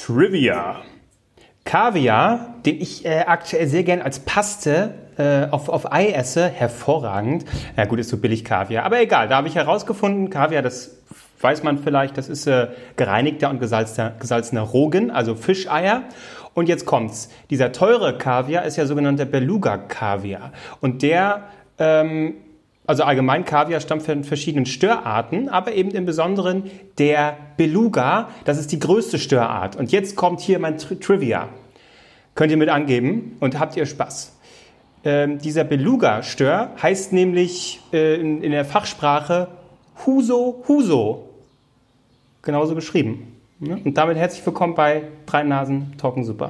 Trivia. Kaviar, den ich äh, aktuell sehr gern als Paste äh, auf, auf Ei esse, hervorragend. Ja gut, ist so billig Kaviar. Aber egal, da habe ich herausgefunden, Kaviar, das weiß man vielleicht, das ist äh, gereinigter und gesalzter, gesalzener Rogen, also Fischeier. Und jetzt kommt's. Dieser teure Kaviar ist ja sogenannter Beluga-Kaviar. Und der ähm, also allgemein Kaviar stammt von verschiedenen Störarten, aber eben im Besonderen der Beluga, das ist die größte Störart. Und jetzt kommt hier mein Tri Trivia. Könnt ihr mit angeben und habt ihr Spaß. Ähm, dieser Beluga-Stör heißt nämlich äh, in, in, der Fachsprache Huso Huso. Genauso geschrieben. Und damit herzlich willkommen bei Drei Nasen Talken Super.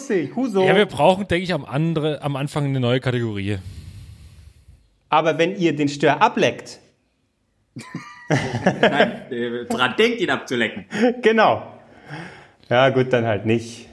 Lustig. Huso. Ja, wir brauchen, denke ich, am, andere, am Anfang eine neue Kategorie. Aber wenn ihr den Stör ableckt. Nein, äh, dran denkt, ihn abzulecken. Genau. Ja, gut, dann halt nicht.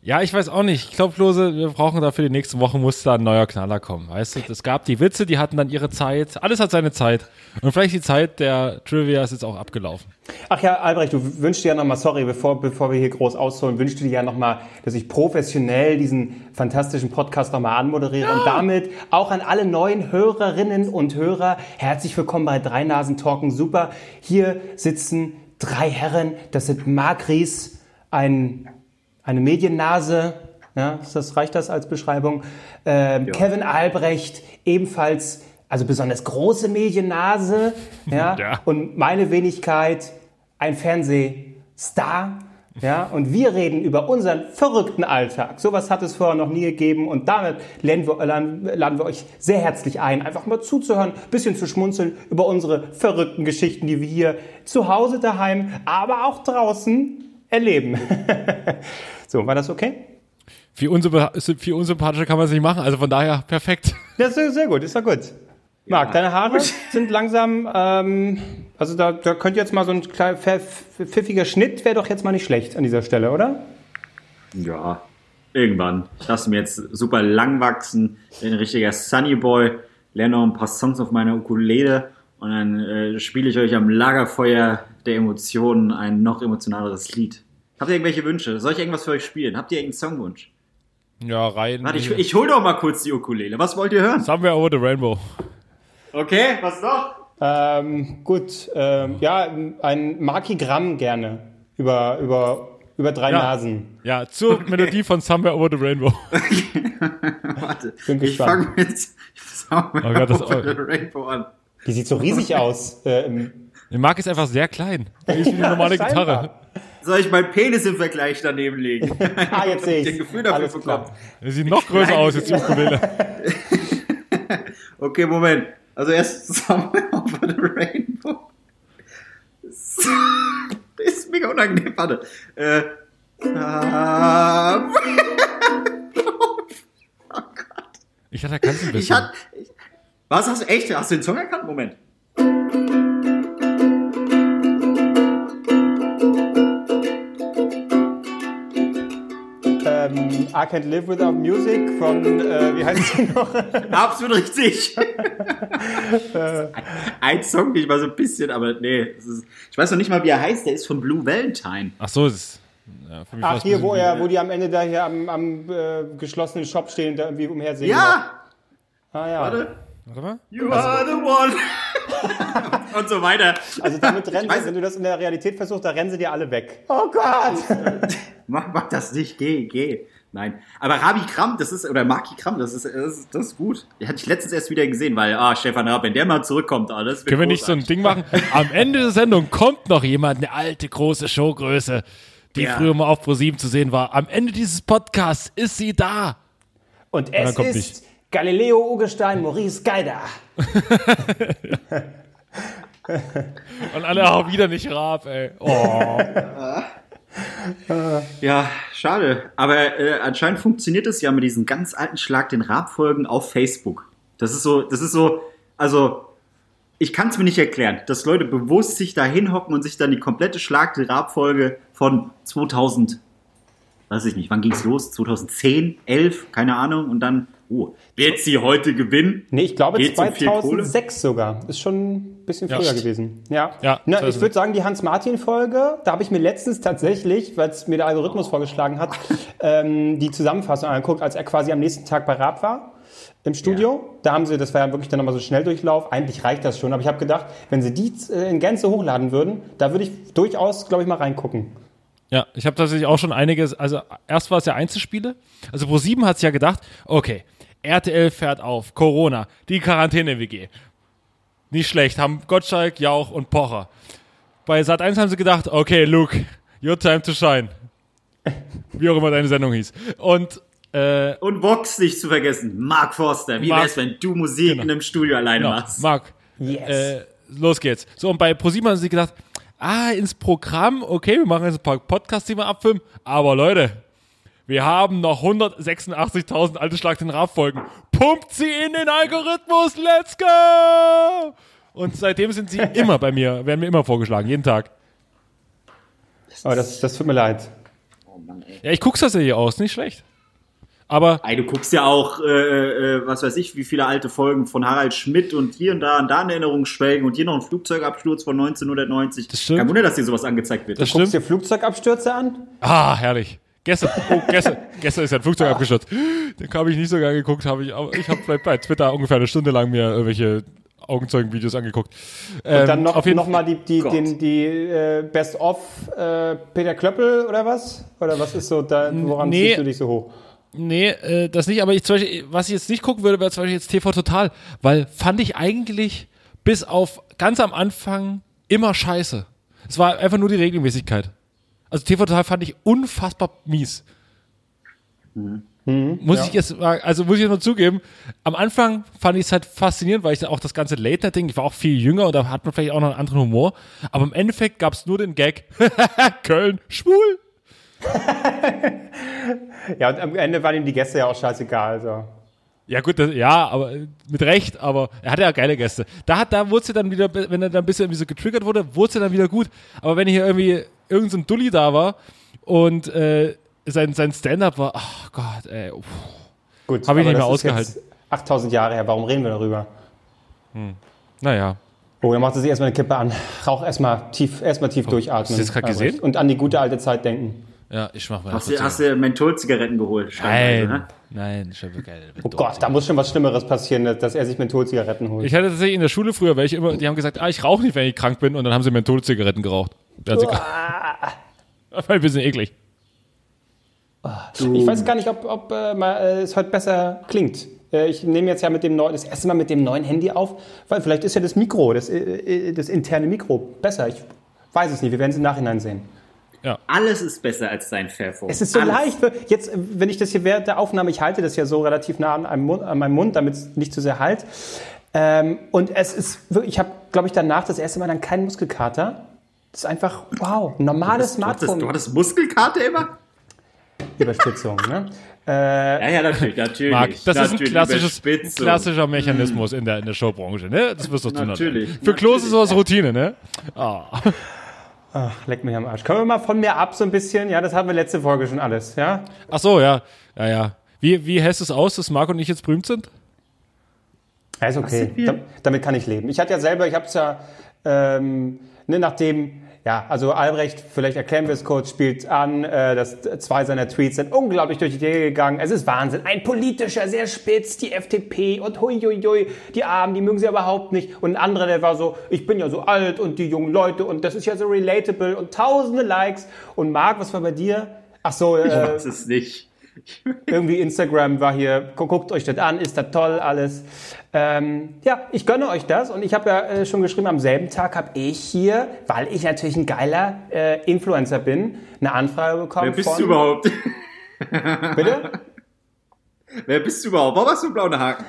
Ja, ich weiß auch nicht. Ich glaube, wir brauchen dafür die nächste Woche muss da ein neuer Knaller kommen. Weißt du, es gab die Witze, die hatten dann ihre Zeit. Alles hat seine Zeit. Und vielleicht die Zeit der Trivia ist jetzt auch abgelaufen. Ach ja, Albrecht, du wünschst dir ja nochmal, sorry, bevor, bevor wir hier groß ausholen, wünschst du dir ja nochmal, dass ich professionell diesen fantastischen Podcast nochmal anmoderiere ja. und damit auch an alle neuen Hörerinnen und Hörer herzlich willkommen bei Drei Nasen Talken Super. Hier sitzen drei Herren, das sind Marc Ries, ein eine Mediennase, ja, das reicht das als Beschreibung. Ähm, ja. Kevin Albrecht, ebenfalls, also besonders große Mediennase, ja, ja. und meine Wenigkeit, ein Fernsehstar. Ja, und wir reden über unseren verrückten Alltag. Sowas hat es vorher noch nie gegeben und damit laden wir, laden wir euch sehr herzlich ein, einfach mal zuzuhören, bisschen zu schmunzeln über unsere verrückten Geschichten, die wir hier zu Hause daheim, aber auch draußen erleben. So, war das okay? Viel, viel unsympathischer kann man es nicht machen, also von daher perfekt. Ja, sehr, sehr gut, ist ja gut. Marc, ja. deine Haare sind langsam, ähm, also da, da könnte jetzt mal so ein kleiner pfiffiger Schnitt, wäre doch jetzt mal nicht schlecht an dieser Stelle, oder? Ja, irgendwann. Ich lasse mir jetzt super lang wachsen, bin ein richtiger Sunny Boy, lerne noch ein paar Songs auf meiner Ukulele und dann äh, spiele ich euch am Lagerfeuer der Emotionen ein noch emotionaleres Lied. Habt ihr irgendwelche Wünsche? Soll ich irgendwas für euch spielen? Habt ihr irgendeinen Songwunsch? Ja, rein. Warte, ich, ich hol doch mal kurz die Ukulele. Was wollt ihr hören? Somewhere over the Rainbow. Okay, was noch? Ähm, gut, ähm, ja, ein Markigramm gerne. Über, über, über drei ja. Nasen. Ja, zur okay. Melodie von Somewhere over the Rainbow. Okay. Warte, Bin ich fange mit Somewhere oh Gott, das, over the Rainbow an. Die sieht so riesig aus. Äh, Der Mark ist einfach sehr klein. Die ist wie eine normale Gitarre. Soll ich meinen Penis im Vergleich daneben legen? ah, jetzt sehe ich. Gefühl dafür Alles bekommen. Er sieht noch größer aus jetzt, die Ukulele. okay, Moment. Also erst Somewhere over the Rainbow. Das ist mega unangenehm. Warte. Äh, oh Gott. Ich hatte erkannt ein bisschen. Ich hat, ich, was hast du echt? Hast du den Song erkannt? Moment. Ähm, I Can't Live Without Music von, äh, wie heißt sie noch? Absolut richtig. ein Song, den ich mal so ein bisschen, aber nee, ist, ich weiß noch nicht mal, wie er heißt, der ist von Blue Valentine. Ach so, das ist, ja, Ach, hier, wo, er, wo die am Ende da hier am, am äh, geschlossenen Shop stehen und da irgendwie umhersehen. Ja! Ah ja. Warte. Warte mal. You also, are the one. und so weiter. Also damit rennen sie, wenn du das in der Realität versuchst, da rennen sie dir alle weg. Oh Gott! mach, mach das nicht, geh, geh. Nein. Aber Rabi Kram, das ist, oder Maki Kram, das ist, das ist, das ist gut. Die hatte ich letztens erst wieder gesehen, weil, ah, Stefan Raab, wenn der mal zurückkommt, alles. Können wir nicht so ein Ding machen? Am Ende der Sendung kommt noch jemand, eine alte, große Showgröße, die ja. früher mal auf Pro7 zu sehen war. Am Ende dieses Podcasts ist sie da. Und es Und ist nicht. Galileo Ugestein, Maurice Geider. Und alle auch wieder nicht Raab, ey. Oh. Ja, schade. Aber äh, anscheinend funktioniert es ja mit diesen ganz alten Schlag den Raab-Folgen auf Facebook. Das ist so, das ist so, also ich kann es mir nicht erklären, dass Leute bewusst sich da hinhocken und sich dann die komplette Schlag der Rabfolge von 2000, weiß ich nicht, wann ging's los? 2010, 11, keine Ahnung, und dann, oh, wird sie heute gewinnen? Nee, ich glaube Geht's um viel Kohle? 2006 sogar. Ist schon ein bisschen Ja. früher gewesen. Ja. Ja, Na, ich ist- würde sagen, die Hans-Martin-Folge, da habe ich mir letztens tatsächlich, weil es mir der Algorithmus vorgeschlagen hat, ähm, die Zusammenfassung angeguckt, als er quasi am nächsten Tag bei Raab war. Im Studio, da haben sie, das war ja wirklich dann nochmal so Schnelldurchlauf. Eigentlich reicht das schon, aber ich habe gedacht, wenn sie die äh, in Gänze hochladen würden, da würde ich durchaus, glaube ich, mal reingucken. Ja, ich habe tatsächlich auch schon einiges, also erst war es ja Einzelspiele. Also Pro7 hat sich ja gedacht, okay, RTL fährt auf, Corona, die Quarantäne-WG. Nicht schlecht, haben Gottschalk, Jauch und Pocher. Bei Sat1 haben sie gedacht, okay, Luke, your time to shine. Wie auch immer deine Sendung hieß. Und äh, Und Vox nicht zu vergessen, Mark Forster. Wie Mark- wär's, wenn du Musik Genau. in einem Studio alleine genau, machst? Marc, Yes. äh, los geht's. So, und bei ProSieben haben sie gedacht, ah, ins Programm, okay, wir machen jetzt ein paar Podcasts, die wir abfilmen, aber Leute, wir haben noch 186.000 alte Schlag den Rab-Folgen. Pumpt sie in den Algorithmus, let's go! Und seitdem sind sie immer bei mir, werden mir immer vorgeschlagen, jeden Tag. Aber das, das tut mir leid. Oh Mann, ey. Ja, ich guck's das ja hier aus, nicht schlecht. Aber, Ey, du guckst ja auch, äh, äh, was weiß ich, wie viele alte Folgen von Harald Schmidt und hier und da und da in Erinnerung schwelgen und hier noch ein Flugzeugabsturz von 1990. Das stimmt. Kein Wunder, dass dir sowas angezeigt wird. das Guckst stimmt. dir Flugzeugabstürze an? Ah, herrlich. Gestern, oh, gestern, gestern ist ja ein Flugzeug abgestürzt. Den habe ich nicht sogar geguckt, habe ich, aber ich habe vielleicht bei Twitter ungefähr eine Stunde lang mir irgendwelche Augenzeugenvideos angeguckt. Ähm, Und dann noch, auf jeden noch mal die, die, den, die äh, Best-of äh, Peter Klöppel oder was? Oder was ist so, da, woran Nee. ziehst du dich so hoch? Nee, äh, das nicht, aber ich zum Beispiel, was ich jetzt nicht gucken würde, wäre zum Beispiel jetzt TV Total, weil fand ich eigentlich bis auf ganz am Anfang immer scheiße. Es war einfach nur die Regelmäßigkeit. Also TV Total fand ich unfassbar mies. muss ja. ich jetzt mal, also muss ich jetzt mal zugeben, am Anfang fand ich es halt faszinierend, weil ich auch das ganze Late-Night-Ding, ich war auch viel jünger und da hat man vielleicht auch noch einen anderen Humor, aber im Endeffekt gab es nur den Gag, Köln, schwul. Ja, und am Ende waren ihm die Gäste ja auch scheißegal. Also. Ja gut, das, ja, aber mit Recht, aber er hatte ja geile Gäste. Da hat, da wurde sie dann wieder, wenn er dann ein bisschen irgendwie so getriggert wurde, wurde sie dann wieder gut. Aber wenn hier irgendwie irgendein so ein Dulli da war und äh, sein, sein Stand-up war, ach Gott, ey, uff. Gut, Hab ich nicht mehr das ist ausgehalten. jetzt 8000 Jahre her, warum reden wir darüber? naja. Oh, dann macht sie sich erstmal eine Kippe an. Rauch erstmal tief, erstmal tief durchatmen. hast du das Albrecht. gesehen? Und an die gute alte Zeit denken. Ja, ich mach mal. Hast du, hast du Mentholzigaretten geholt? Nein, ne? nein, ich habe geil. Oh Gott, da muss schon was Schlimmeres passieren, dass er sich Mentholzigaretten holt. Ich hatte tatsächlich in der Schule früher welche immer, die haben gesagt, ah, ich rauche nicht, wenn ich krank bin, und dann haben sie Mentholzigaretten geraucht. Da hat sie das war ein bisschen eklig. Ich weiß gar nicht, ob, ob äh, mal, äh, es heute besser klingt. Äh, ich nehme jetzt ja mit dem neuen, das erste Mal mit dem neuen Handy auf, weil vielleicht ist ja das Mikro, das, äh, äh, das interne Mikro besser. Ich weiß es nicht, wir werden es im Nachhinein sehen. Alles ist besser als dein Fairphone. Es ist so Alles. leicht. für- Jetzt, äh, wenn ich das hier während der Aufnahme, ich halte das ja so relativ nah an, einem Mund, an meinem Mund, damit es nicht zu sehr halt. Ähm, und es ist wirklich, ich habe, glaube ich, danach das erste Mal dann keinen Muskelkater. Das ist einfach, wow, ein normales Du hattest, Smartphone. du hattest Muskelkarte immer? Überspitzung, ne? Ja, ja, natürlich, natürlich. Marc, das ist ein natürlich, klassisches, ein Überspitzung. klassischer Mechanismus in der, in der Showbranche, ne? Das wirst du tun. Natürlich, Für Klos ist sowas Routine, ne? Ah. Ach, leck mich am Arsch. Können wir mal von mir ab so ein bisschen? Ja, das hatten wir letzte Folge schon alles, ja? Ach so, ja. Ja, ja. Wie, wie du es aus, dass Marc und ich jetzt berühmt sind? Ja, ist okay. Da, damit kann ich leben. Ich hatte ja selber, ich habe es ja, ähm, ne, nachdem, ja, also Albrecht, vielleicht erklären wir es kurz, spielt an, äh, dass zwei seiner Tweets sind unglaublich durch die Decke gegangen. Es ist Wahnsinn. Ein politischer, sehr spitz, die FDP und hui, hui, hui, die Armen, die mögen sie überhaupt nicht. Und ein anderer, der war so, ich bin ja so alt und die jungen Leute und das ist ja so relatable und tausende Likes. Und Marc, was war bei dir? Ach so, Ich äh, weiß es nicht. irgendwie Instagram war hier, gu- guckt euch das an, ist das toll alles. Ähm, ja, ich gönne euch das und ich habe ja äh, schon geschrieben, am selben Tag habe ich hier, weil ich natürlich ein geiler äh, Influencer bin, eine Anfrage bekommen Wer bist von... du überhaupt? Bitte? Wer bist du überhaupt? Warum hast du einen blauen Haken?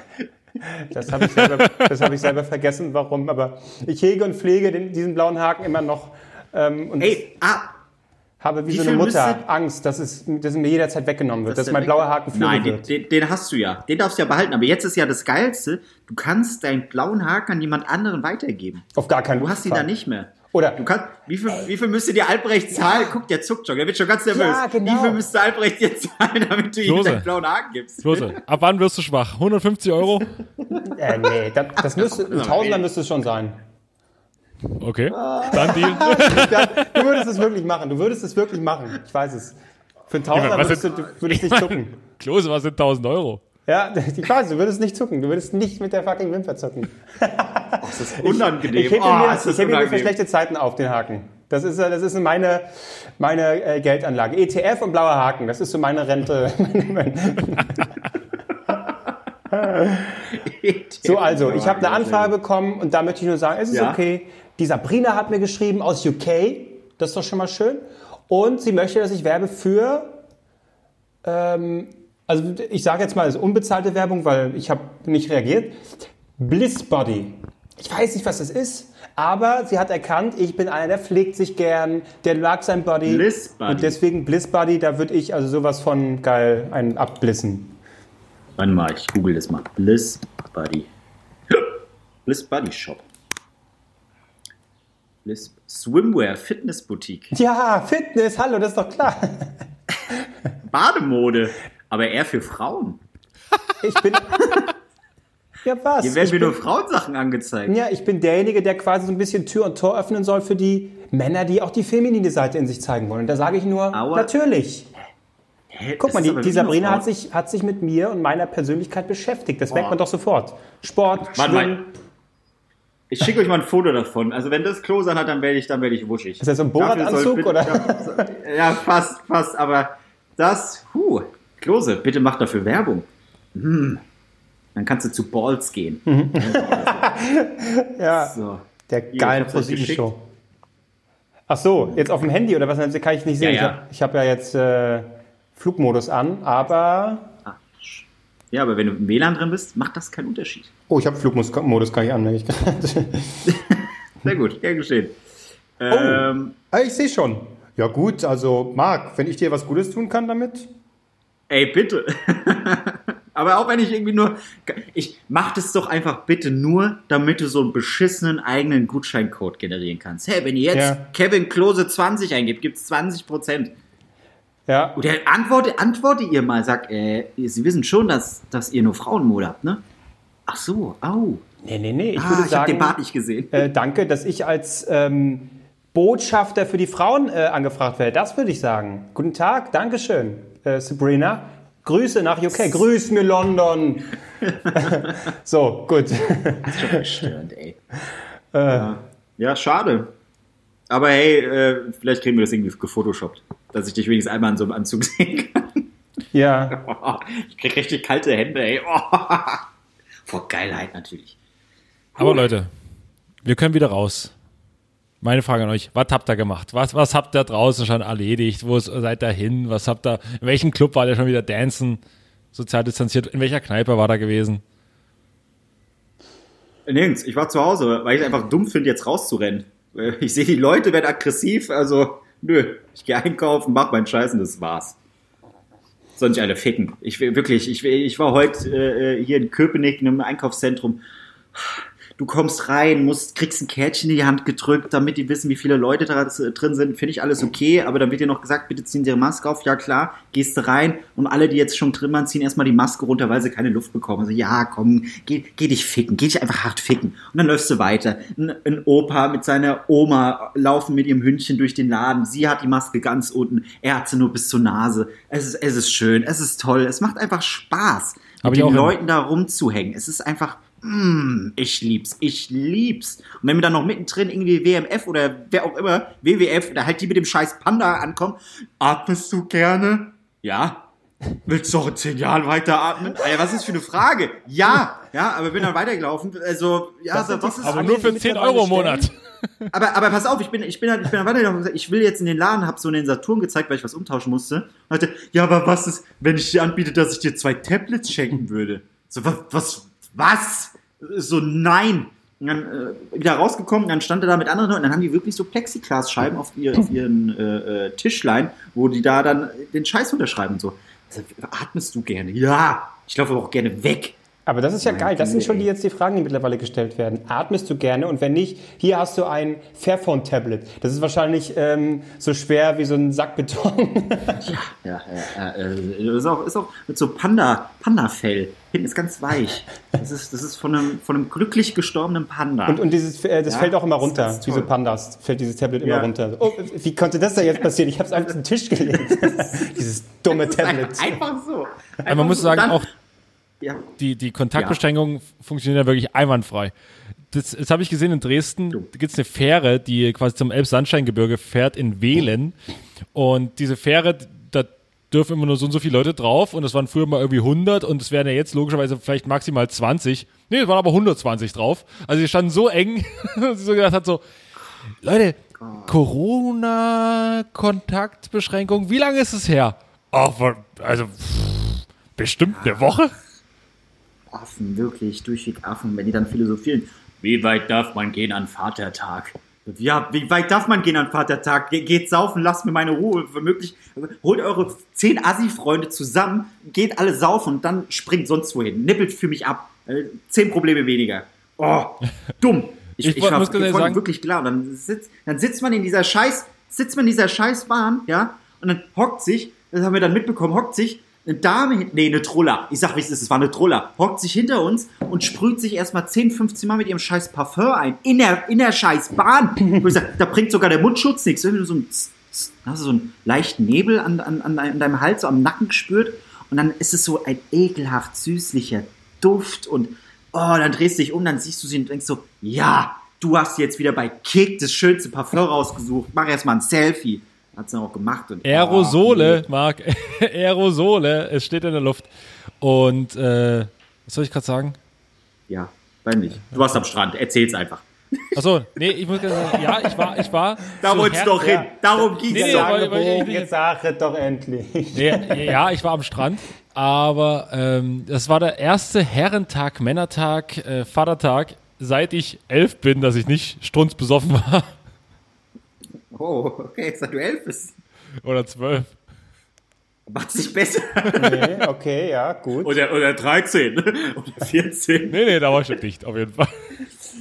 Das habe ich, selber- das hab ich selber vergessen, warum, aber ich hege und pflege den, diesen blauen Haken immer noch. Ähm, und Ey, ah, habe wie, Wie so eine Mutter Angst, dass es, dass es mir jederzeit weggenommen wird, dass, der mein blauer Haken flügge Nein, den, wird. den, den hast du ja. Den darfst du ja behalten. Aber jetzt ist ja das Geilste, du kannst deinen blauen Haken an jemand anderen weitergeben. Auf gar keinen Du hast ihn Fall. da nicht mehr. Oder Du kannst, wie viel, wie viel müsste dir Albrecht zahlen? Guck, der zuckt schon, der wird schon ganz nervös. Ja, genau. Wie viel müsste Albrecht dir zahlen, damit du ihm Lose. deinen blauen Haken gibst? Klose, ab wann wirst du schwach? 150 Euro? Äh, nee, das, das müsste, ein Tausender müsste es schon sein. Okay, dann Deal. Du würdest es wirklich machen. Du würdest es wirklich machen. Ich weiß es. Für einen Tausender was würdest du, würdest nicht zucken. Klose, was sind 1000 Euro? Ja, ich weiß, du würdest nicht zucken. Du würdest nicht mit der fucking Wimper zucken. Das ist unangenehm. Ich hebe oh, mir, ist ich das hebe mir für schlechte Zeiten auf, den Haken. Das ist, das ist meine, meine äh, Geldanlage. ETF und blauer Haken, das ist so meine Rente. So, also, ich habe eine Anfrage bekommen und da möchte ich nur sagen, es ist Ja. okay. Die Sabrina hat mir geschrieben aus UK, das ist doch schon mal schön. Und sie möchte, dass ich werbe für, ähm, also ich sage jetzt mal, es ist unbezahlte Werbung, weil ich habe nicht reagiert. Bliss Body. Ich weiß nicht, was das ist, aber sie hat erkannt, ich bin einer, der pflegt sich gern, der mag sein Body. Bliss Body. Und deswegen Bliss Body, da würde ich also sowas von geil einen abblissen. Warte mal, ich google das mal. Bliss Buddy. Bliss Buddy Shop. Bliss Swimwear Fitness Boutique. Ja, Fitness, hallo, das ist doch klar. Bademode. Aber eher für Frauen. Ich bin. Ja, was? Hier werden ich mir bin, nur Frauensachen angezeigt. ja, ich bin derjenige, der quasi so ein bisschen Tür und Tor öffnen soll für die Männer, die auch die feminine Seite in sich zeigen wollen. Und da sage ich nur, Aua. natürlich. Hä, Guck mal, die, die Sabrina hat sich, hat sich mit mir und meiner Persönlichkeit beschäftigt. Das merkt Oh. man doch sofort. Sport, Warte Schwimmen. Ich schicke euch mal ein Foto davon. Also wenn das Klose hat, dann werde ich, dann werde ich wuschig. Ist das so ein Borat-Anzug, bitte- oder? Ja, fast, fast. Aber das, huh, Klose, bitte mach dafür Werbung. Hm. Dann kannst du zu Balls gehen. Ja, So. der geilen euch ProSieben-Show. Ach so, jetzt auf dem Handy oder was? Kann ich nicht sehen. Ja, ja. Ich habe hab ja jetzt äh, Flugmodus an, aber... Ah, Ja, aber wenn du im WLAN drin bist, macht das keinen Unterschied. Oh, ich habe Flugmodus gar nicht an. nämlich gerade. Sehr gut, gern geschehen. Ähm, Ah, ich sehe schon. Ja gut, also Marc, wenn ich dir was Gutes tun kann damit. ey, bitte. aber auch wenn ich irgendwie nur. Ich mach das doch einfach bitte nur, damit du so einen beschissenen eigenen Gutscheincode generieren kannst. Hey, wenn ihr jetzt Ja. Kevin Klose 20 eingibt, gibt's 20 Prozent. Ja, Oder antworte, antworte ihr mal, sagt, äh, Sie wissen schon, dass, dass ihr nur Frauenmode habt, ne? Ach so, au. nee, nee, nee. Ich ah, würde ich habe sagen, den Bart nicht gesehen. äh, danke, dass ich als ähm, Botschafter für die Frauen äh, angefragt werde. Das würde ich sagen. Guten Tag, Dankeschön, äh, Sabrina. Grüße nach UK. Grüß mir London. so, gut. Verstörend, ey. ja. ja, schade. Aber hey, äh, vielleicht kriegen wir das irgendwie gefotoshoppt. Dass ich dich wenigstens einmal in so einem Anzug sehen kann. ja, Ich krieg richtig kalte Hände, ey. Vor Geilheit natürlich. Aber Leute, wir können wieder raus. Meine Frage an euch, was habt ihr gemacht? Was, was habt ihr draußen schon erledigt? Wo seid ihr hin? Was habt ihr, in welchem Club war ihr schon wieder dancen? Sozial distanziert? In welcher Kneipe war da gewesen? Nirgends, ich war zu Hause, weil ich einfach dumm finde, jetzt rauszurennen. Ich sehe, die Leute werden aggressiv, also nö, ich gehe einkaufen, mach meinen Scheiß und das war's. Soll nicht alle ficken. Ich will wirklich, ich, ich war heute äh, hier in Köpenick in einem Einkaufszentrum. Du kommst rein, musst, kriegst ein Kärtchen in die Hand gedrückt, damit die wissen, wie viele Leute da drin sind. Finde ich alles okay, aber dann wird dir noch gesagt, bitte ziehen Sie Ihre Maske auf. Ja klar, gehst du rein und alle, die jetzt schon drin waren, ziehen erstmal die Maske runter, weil sie keine Luft bekommen. Also ja, komm, geh, geh dich ficken, geh dich einfach hart ficken. Und dann läufst du weiter. Ein, ein Opa mit seiner Oma laufen mit ihrem Hündchen durch den Laden. Sie hat die Maske ganz unten, er hat sie nur bis zur Nase. Es ist, es ist schön, es ist toll, es macht einfach Spaß, Hab mit den. Leuten da rumzuhängen. Es ist einfach Mm, ich lieb's, ich lieb's. Und wenn mir dann noch mittendrin irgendwie WMF oder wer auch immer, WWF, da halt die mit dem scheiß Panda ankommen, atmest du gerne? Ja. Willst du auch in zehn Jahren weiteratmen? Alter, was ist für eine Frage? Ja, ja, aber bin dann weitergelaufen. Also, ja, Das so, was ist, Aber nur für mit 10 dabei Euro im? Monat. aber, aber pass auf, ich bin, ich bin, dann- ich bin dann weitergelaufen und gesagt, ich will jetzt in den Laden, hab so einen Saturn gezeigt, weil ich was umtauschen musste. Und dachte, ja, aber was ist, wenn ich dir anbiete, dass ich dir zwei Tablets schenken würde? So, was, was, was? So, nein, Und dann äh, wieder rausgekommen, dann stand er da mit anderen und dann haben die wirklich so Plexiglasscheiben auf, ihr, auf ihren äh, äh, Tischlein, wo die da dann den Scheiß unterschreiben und so. Also, atmest du gerne? Ja. Ich laufe aber auch gerne weg. Aber das ist ja geil. Das sind schon die jetzt die Fragen, die mittlerweile gestellt werden. Atmest du gerne? Und wenn nicht, hier hast du ein Fairphone-Tablet. Das ist wahrscheinlich ähm, so schwer wie so ein Sack Beton. Ja, ja, ja. Äh, das ist auch, ist auch mit so Panda, Panda-Fell. Hinten ist ganz weich. Das ist, das ist von einem, von einem glücklich gestorbenen Panda. Und, und dieses, äh, das Ja, fällt auch immer runter. so toll. Pandas fällt dieses Tablet immer Ja. runter. Oh, wie konnte das da jetzt passieren? Ich habe es einfach auf den Tisch gelegt. dieses dumme Tablet. Einfach so. Aber man muss sagen, Dann- auch Ja. die, die Kontaktbeschränkungen funktionieren ja wirklich einwandfrei. Das, das habe ich gesehen in Dresden. Da gibt es eine Fähre, die quasi zum Elbsandsteingebirge fährt in Wehlen. Und diese Fähre, da dürfen immer nur so und so viele Leute drauf. Und das waren früher mal irgendwie 100 und es wären ja jetzt logischerweise vielleicht maximal 20. Nee, es waren aber 120 drauf. Also die standen so eng, dass sie so gedacht hat, so, Leute, Corona-Kontaktbeschränkung, wie lange ist es her? Ach, also pff, bestimmt eine Woche. Affen, wirklich, durchweg Affen, wenn die dann philosophieren. Wie weit darf man gehen an Vatertag? Ja, wie weit darf man gehen an Vatertag? Ge geht saufen, lasst mir meine Ruhe. Womöglich, holt eure zehn Assi-Freunde zusammen, geht alle saufen und dann springt sonst wohin. Nippelt für mich ab. Äh, Zehn Probleme weniger. Oh, dumm. Ich, Ich ich, war muss vorhin sagen- wirklich klar. Dann sitzt, dann sitzt man in dieser Scheiß, sitzt man in dieser Scheißbahn, ja, und dann hockt sich, das haben wir dann mitbekommen, hockt sich eine Dame, nee, eine Troller, ich sag, wie es ist, es war eine Troller, hockt sich hinter uns und sprüht sich erstmal 10, 15 Mal mit ihrem scheiß Parfum ein, in der, in der scheiß Bahn. Sag, da bringt sogar der Mundschutz nichts, wenn du so ein, hast du so einen leichten Nebel an, an, an deinem- deinem Hals, so am Nacken gespürt. Und dann ist es so ein ekelhaft süßlicher Duft und oh, dann drehst du dich um, dann siehst du sie und denkst so, ja, du hast jetzt wieder bei Kick das schönste Parfum rausgesucht, mach erstmal ein Selfie. Hat sie dann auch gemacht. Und, Aerosole, Oh, Marc. Aerosole, es steht in der Luft. Und, äh, was soll ich gerade sagen? nee. ja, bei nicht. Du warst am Strand, erzähl's einfach. Achso, nee, ich muss gerade sagen, ja, ich war, ich war. Da zu wolltest doch hin. Darum Nee, doch. aber- aber ich- ich- Jetzt sag es doch endlich. Nee, ja, ich war am Strand, aber ähm, das war der erste Herrentag, Männertag, äh, Vatertag, seit ich elf bin, dass ich nicht strunzbesoffen war. Oh, okay, seit du elf bist. Oder zwölf. Macht's nicht besser. Nee, okay, ja, gut. Oder, oder 13. Oder 14. Nee, nee, da war ich schon dicht, auf jeden Fall.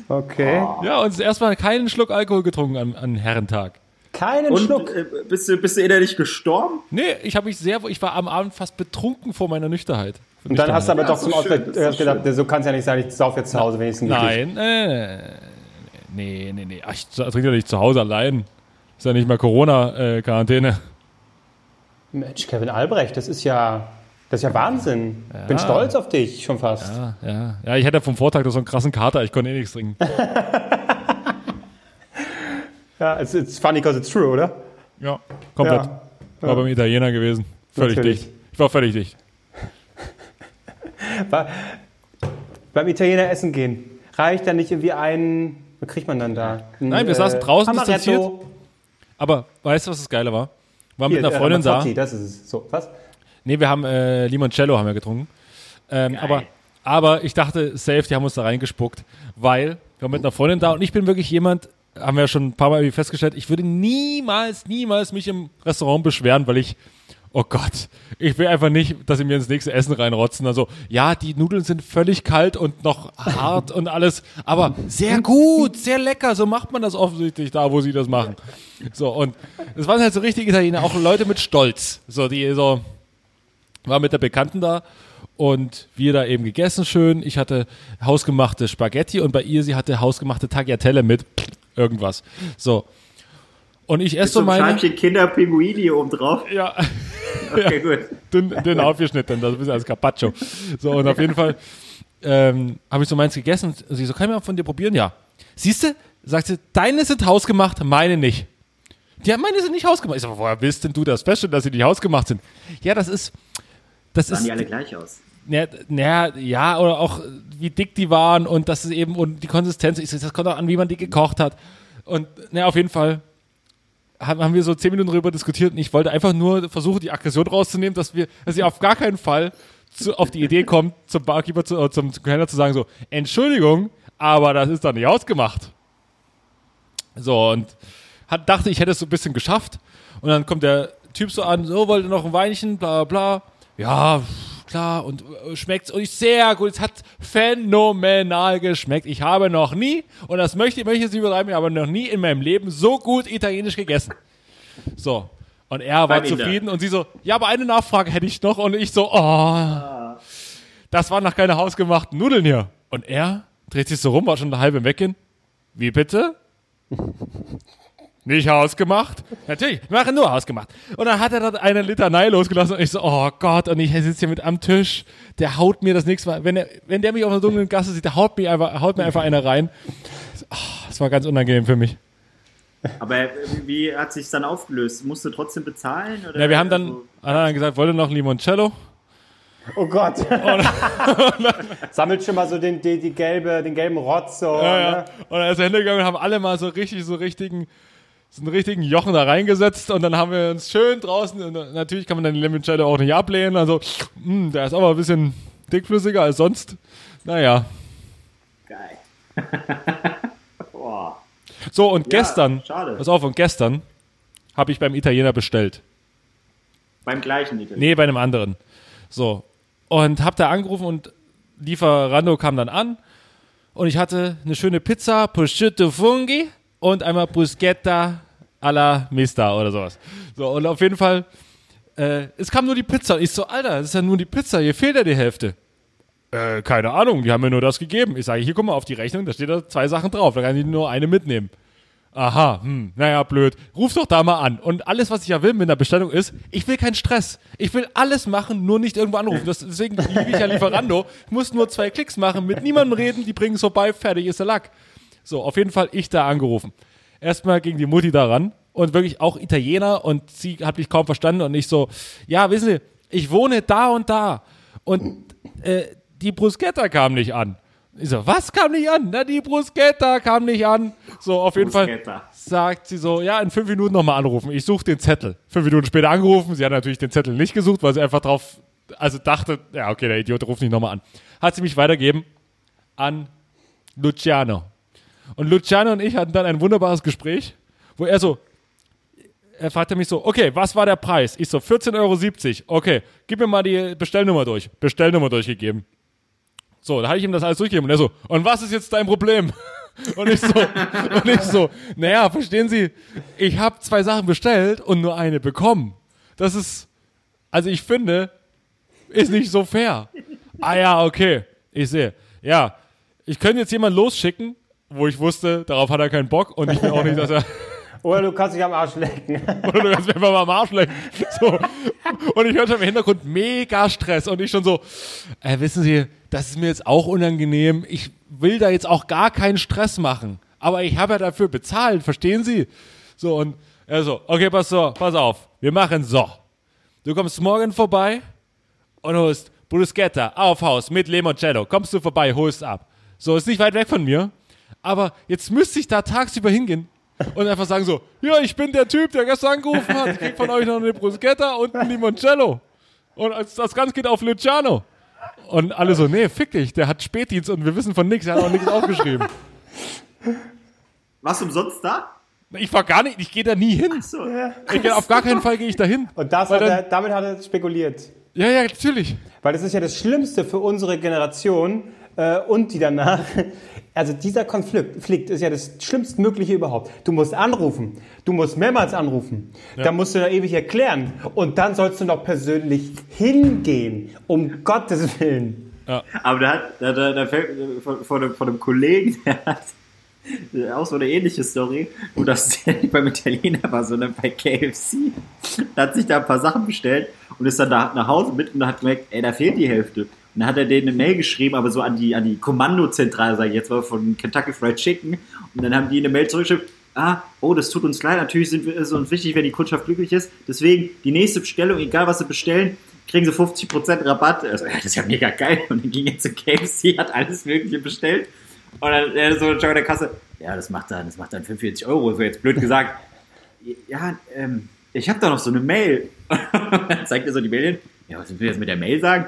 Okay. Ja, und erstmal keinen Schluck Alkohol getrunken an, an Herrentag. Keinen Und Schluck. äh, bist, du, bist du innerlich gestorben? Nee, ich habe mich sehr, ich war am Abend fast betrunken vor meiner Nüchternheit. Und dann hast du aber Ja, doch zum doch äh, gedacht, so kann es ja nicht sein, ich sauf jetzt zu Hause wenigstens. Nein, äh, nee, nee, nee. Ach, ich trinke ja nicht zu Hause allein. Ist ja nicht mehr Corona-Quarantäne. Mensch, Kevin Albrecht, das ist ja, das ist ja Wahnsinn. Bin stolz auf dich schon fast. Ja, ja. Ja, ich hatte vom Vortag noch so einen krassen Kater, ich konnte eh nichts trinken. Ja, it's, it's funny because it's true, oder? Ja, komplett. Ja. War beim Italiener gewesen. Völlig Natürlich. dicht. Ich war völlig dicht. War, beim Italiener essen gehen, reicht da nicht irgendwie ein, was kriegt man dann da? Ein, Nein, wir saßen draußen Amaretto. Aber weißt du, was das Geile war? War Hier, mit einer äh, Freundin da. Das ist es. So, was? Nee, wir haben äh, Limoncello haben wir getrunken. Ähm, aber, aber ich dachte, safe, die haben uns da reingespuckt, weil wir waren mit einer Freundin da und ich bin wirklich jemand, haben wir ja schon ein paar Mal irgendwie festgestellt, ich würde niemals, niemals mich im Restaurant beschweren, weil ich, oh Gott, ich will einfach nicht, dass sie mir ins nächste Essen reinrotzen. Also, ja, die Nudeln sind völlig kalt und noch hart und alles, aber sehr gut, sehr lecker. So macht man das offensichtlich da, wo sie das machen. So, und es waren halt so richtige Italiener, auch Leute mit Stolz. So, die so, war mit der Bekannten da und wir da eben gegessen schön. Ich hatte hausgemachte Spaghetti und bei ihr, sie hatte hausgemachte Tagliatelle mit irgendwas. So. Und ich esse so So ein meine. Kinderpinguini oben drauf. Ja, Okay, gut. dünn, dünn aufgeschnitten, das ist ein bisschen als Carpaccio. So, und auf jeden Fall ähm, habe ich so meins gegessen und sie so, kann ich mal von dir probieren? Ja. Siehst du, sagt sie, deine sind hausgemacht, meine nicht. Ja, meine sind nicht hausgemacht. Ich so, woher willst denn du das feststellen, dass sie nicht hausgemacht sind? Ja, das ist, das Sahen ist, die alle gleich aus. na, na, ja, oder auch wie dick die waren und das ist eben, und die Konsistenz, ich so, das kommt auch an, wie man die gekocht hat. Und na, auf jeden Fall haben, wir so zehn Minuten darüber diskutiert und ich wollte einfach nur versuchen, die Aggression rauszunehmen, dass wir, dass sie auf gar keinen Fall zu, auf die Idee kommt, zum Barkeeper, zu, äh, zum, Kellner zu sagen so, Entschuldigung, aber das ist doch nicht ausgemacht. So, und hat, dachte, ich hätte es so ein bisschen geschafft. Und dann kommt der Typ so an, so, wollte noch ein Weinchen, bla bla. Ja, klar, und äh, schmeckt's und ich sehr gut. Es hat phänomenal geschmeckt. Ich habe noch nie, und das möchte, möchte ich jetzt nicht übertreiben, aber noch nie in meinem Leben so gut italienisch gegessen. So. Und er war zufrieden und sie so, ja, aber eine Nachfrage hätte ich noch. Und ich so, oh, das waren noch keine hausgemachten Nudeln hier. Und er dreht sich so rum, war schon eine halbe Weggehen. Wie bitte? Nicht hausgemacht? Natürlich, wir machen nur hausgemacht. Und dann hat er dann eine Litanei losgelassen und ich so, oh Gott, und ich sitze hier mit am Tisch, der haut mir das nächste Mal, wenn, er, wenn der mich auf einer dunklen Gasse sieht, der haut mir einfach, haut mir einfach einer rein. Oh, das war ganz unangenehm für mich. Aber wie hat sich dann aufgelöst? Musst du trotzdem bezahlen? Oder? Ja, wir haben dann, Also, hat dann gesagt, wollte noch ein Limoncello? Oh Gott. Sammelt schon mal so den, die, die gelbe, den gelben Rotz. So, Ja, ja. Ne? Und dann ist er hingegangen und haben alle mal so richtig, so richtigen, so einen richtigen Jochen da reingesetzt und dann haben wir uns schön draußen, und natürlich kann man dann den Limoncello auch nicht ablehnen, also, mh, der ist aber ein bisschen dickflüssiger als sonst. Naja. Geil. Boah. So, und gestern, schade. pass auf, und gestern habe ich beim Italiener bestellt. Beim gleichen Italiener. Nee, bei einem anderen. So. Und hab da angerufen und Lieferando kam dann an und ich hatte eine schöne Pizza, Prosciutto Funghi und einmal Bruschetta alla Mista oder sowas. So, und auf jeden Fall, äh, es kam nur die Pizza. Ich so, Alter, das ist ja nur die Pizza, hier fehlt ja die Hälfte. Äh, keine Ahnung, die haben mir nur das gegeben. Ich sage, hier, guck mal auf die Rechnung, da steht da zwei Sachen drauf, da kann ich nur eine mitnehmen. Aha, hm, naja, blöd. Ruf doch da mal an. Und alles, was ich ja will mit einer Bestellung ist, ich will keinen Stress. Ich will alles machen, nur nicht irgendwo anrufen. Das, deswegen liebe ich ja Lieferando. Ich muss nur zwei Klicks machen, mit niemandem reden, die bringen es vorbei, fertig ist der Lack. So, auf jeden Fall ich da angerufen. Erstmal ging die Mutti daran und wirklich auch Italiener und sie hat mich kaum verstanden und ich so, ja, wissen Sie, ich wohne da und da und äh, die Bruschetta kam nicht an. Ich so, was kam nicht an? Na, die Bruschetta kam nicht an. So, auf jeden Fall Bruschetta. sagt sie so, ja, in fünf Minuten nochmal anrufen. Ich suche den Zettel. Fünf Minuten später angerufen. Sie hat natürlich den Zettel nicht gesucht, weil sie einfach drauf, also dachte, ja, okay, der Idiot ruft nicht nochmal an. Hat sie mich weitergeben an Luciano. Und Luciano und ich hatten dann ein wunderbares Gespräch, wo er so, er fragte mich so, okay, was war der Preis? Ich so, 14,70 Euro. Okay, gib mir mal die Bestellnummer durch. Bestellnummer durchgegeben. So, da hatte ich ihm das alles durchgegeben. Und er so, und was ist jetzt dein Problem? Und ich so, und ich so, naja, verstehen Sie, ich habe zwei Sachen bestellt und nur eine bekommen. Das ist, also ich finde, ist nicht so fair. Ah ja, okay, ich sehe. Ja, ich könnte jetzt jemanden losschicken, wo ich wusste, darauf hat er keinen Bock und ich will auch nicht, dass er Oder du kannst dich am Arsch lecken. oder du kannst mir einfach mal am Arsch lecken. So. Und ich hörte im Hintergrund mega Stress und ich schon so, äh, wissen Sie, das ist mir jetzt auch unangenehm. Ich will da jetzt auch gar keinen Stress machen. Aber ich habe ja dafür bezahlt, verstehen Sie? So, und er so, okay, pass, so, pass auf, wir machen so. Du kommst morgen vorbei und holst Bruschetta auf Haus mit Limoncello. Kommst du vorbei, holst ab. So, ist nicht weit weg von mir. Aber jetzt müsste ich da tagsüber hingehen und einfach sagen so, ja, ich bin der Typ, der gestern angerufen hat. Ich krieg von euch noch eine Bruschetta und ein Limoncello. Und das das Ganze geht auf Luciano. Und alle so, nee, fick dich, der hat Spätdienst und wir wissen von nichts, er hat auch nichts aufgeschrieben. Warst du umsonst da? Ich war gar nicht, ich gehe da nie hin. So. Ich, geh- auf gar keinen Fall gehe ich da hin. Und das hat dann- er, damit hat er spekuliert. Ja, ja, natürlich. Weil das ist ja das Schlimmste für unsere Generation äh, und die danach. Also dieser Konflikt Konflikt ist ja das Schlimmstmögliche überhaupt. Du musst anrufen, du musst mehrmals anrufen, dann musst du da ewig erklären und dann sollst du noch persönlich hingehen, um Gottes Willen. Aber da, hat, da, da, da fällt von, von, einem, von einem Kollegen, der hat auch so eine ähnliche Story, wo das nicht beim Italiener war, sondern bei KFC. Da hat sich da ein paar Sachen bestellt und ist dann da nach Hause mit und hat gemerkt, ey, da fehlt die Hälfte. Dann hat er denen eine Mail geschrieben, aber so an die, an die Kommandozentrale, sage ich jetzt mal, von Kentucky Fried Chicken. Und dann haben die eine Mail zurückgeschrieben, ah, oh, das tut uns leid, natürlich sind wir, ist uns wichtig, wenn die Kundschaft glücklich ist. Deswegen, die nächste Bestellung, egal was sie bestellen, kriegen sie 50% Rabatt. Also, ja, das ist ja mega geil. Und dann ging er zu KFC, hat alles Mögliche bestellt. Und dann äh, so in der Kasse, ja, das macht dann, das macht dann 45 Euro, so jetzt blöd gesagt. Ja, ähm, ich habe da noch so eine Mail. dann zeigt er so die Mail hin. Ja, was will ich jetzt mit der Mail sagen?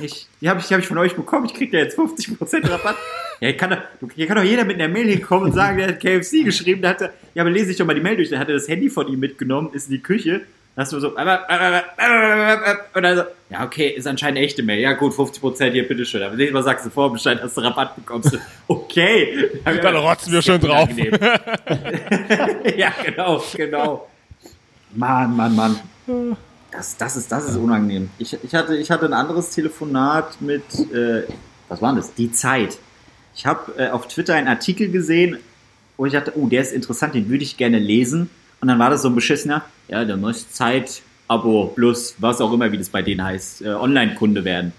Ich, die habe ich, die hab ich von euch bekommen, ich krieg da jetzt 50% Rabatt. Ja, hier kann, doch, hier kann doch jeder mit einer Mail hinkommen und sagen, der hat KFC geschrieben, der hatte, ja, aber lese ich doch mal die Mail durch, der hatte das Handy von ihm mitgenommen, ist in die Küche, hast du so, und dann so, ja, okay, ist anscheinend eine echte Mail. Ja, gut, 50% hier, bitteschön. Aber nächstes Mal sagst du Vorbescheid, dass du Rabatt bekommst. Okay. Dann rotzen wir schon drauf. ja, genau, genau. Mann, Mann, Mann. Das, das, ist, das ist unangenehm. Ich, ich, hatte, ich hatte ein anderes Telefonat mit, äh, was war das? Die Zeit. Ich habe äh, auf Twitter einen Artikel gesehen, wo ich dachte, oh, der ist interessant, den würde ich gerne lesen. Und dann war das so ein beschissener, ja, der muss Zeit, Abo plus was auch immer, wie das bei denen heißt, äh, Online-Kunde werden.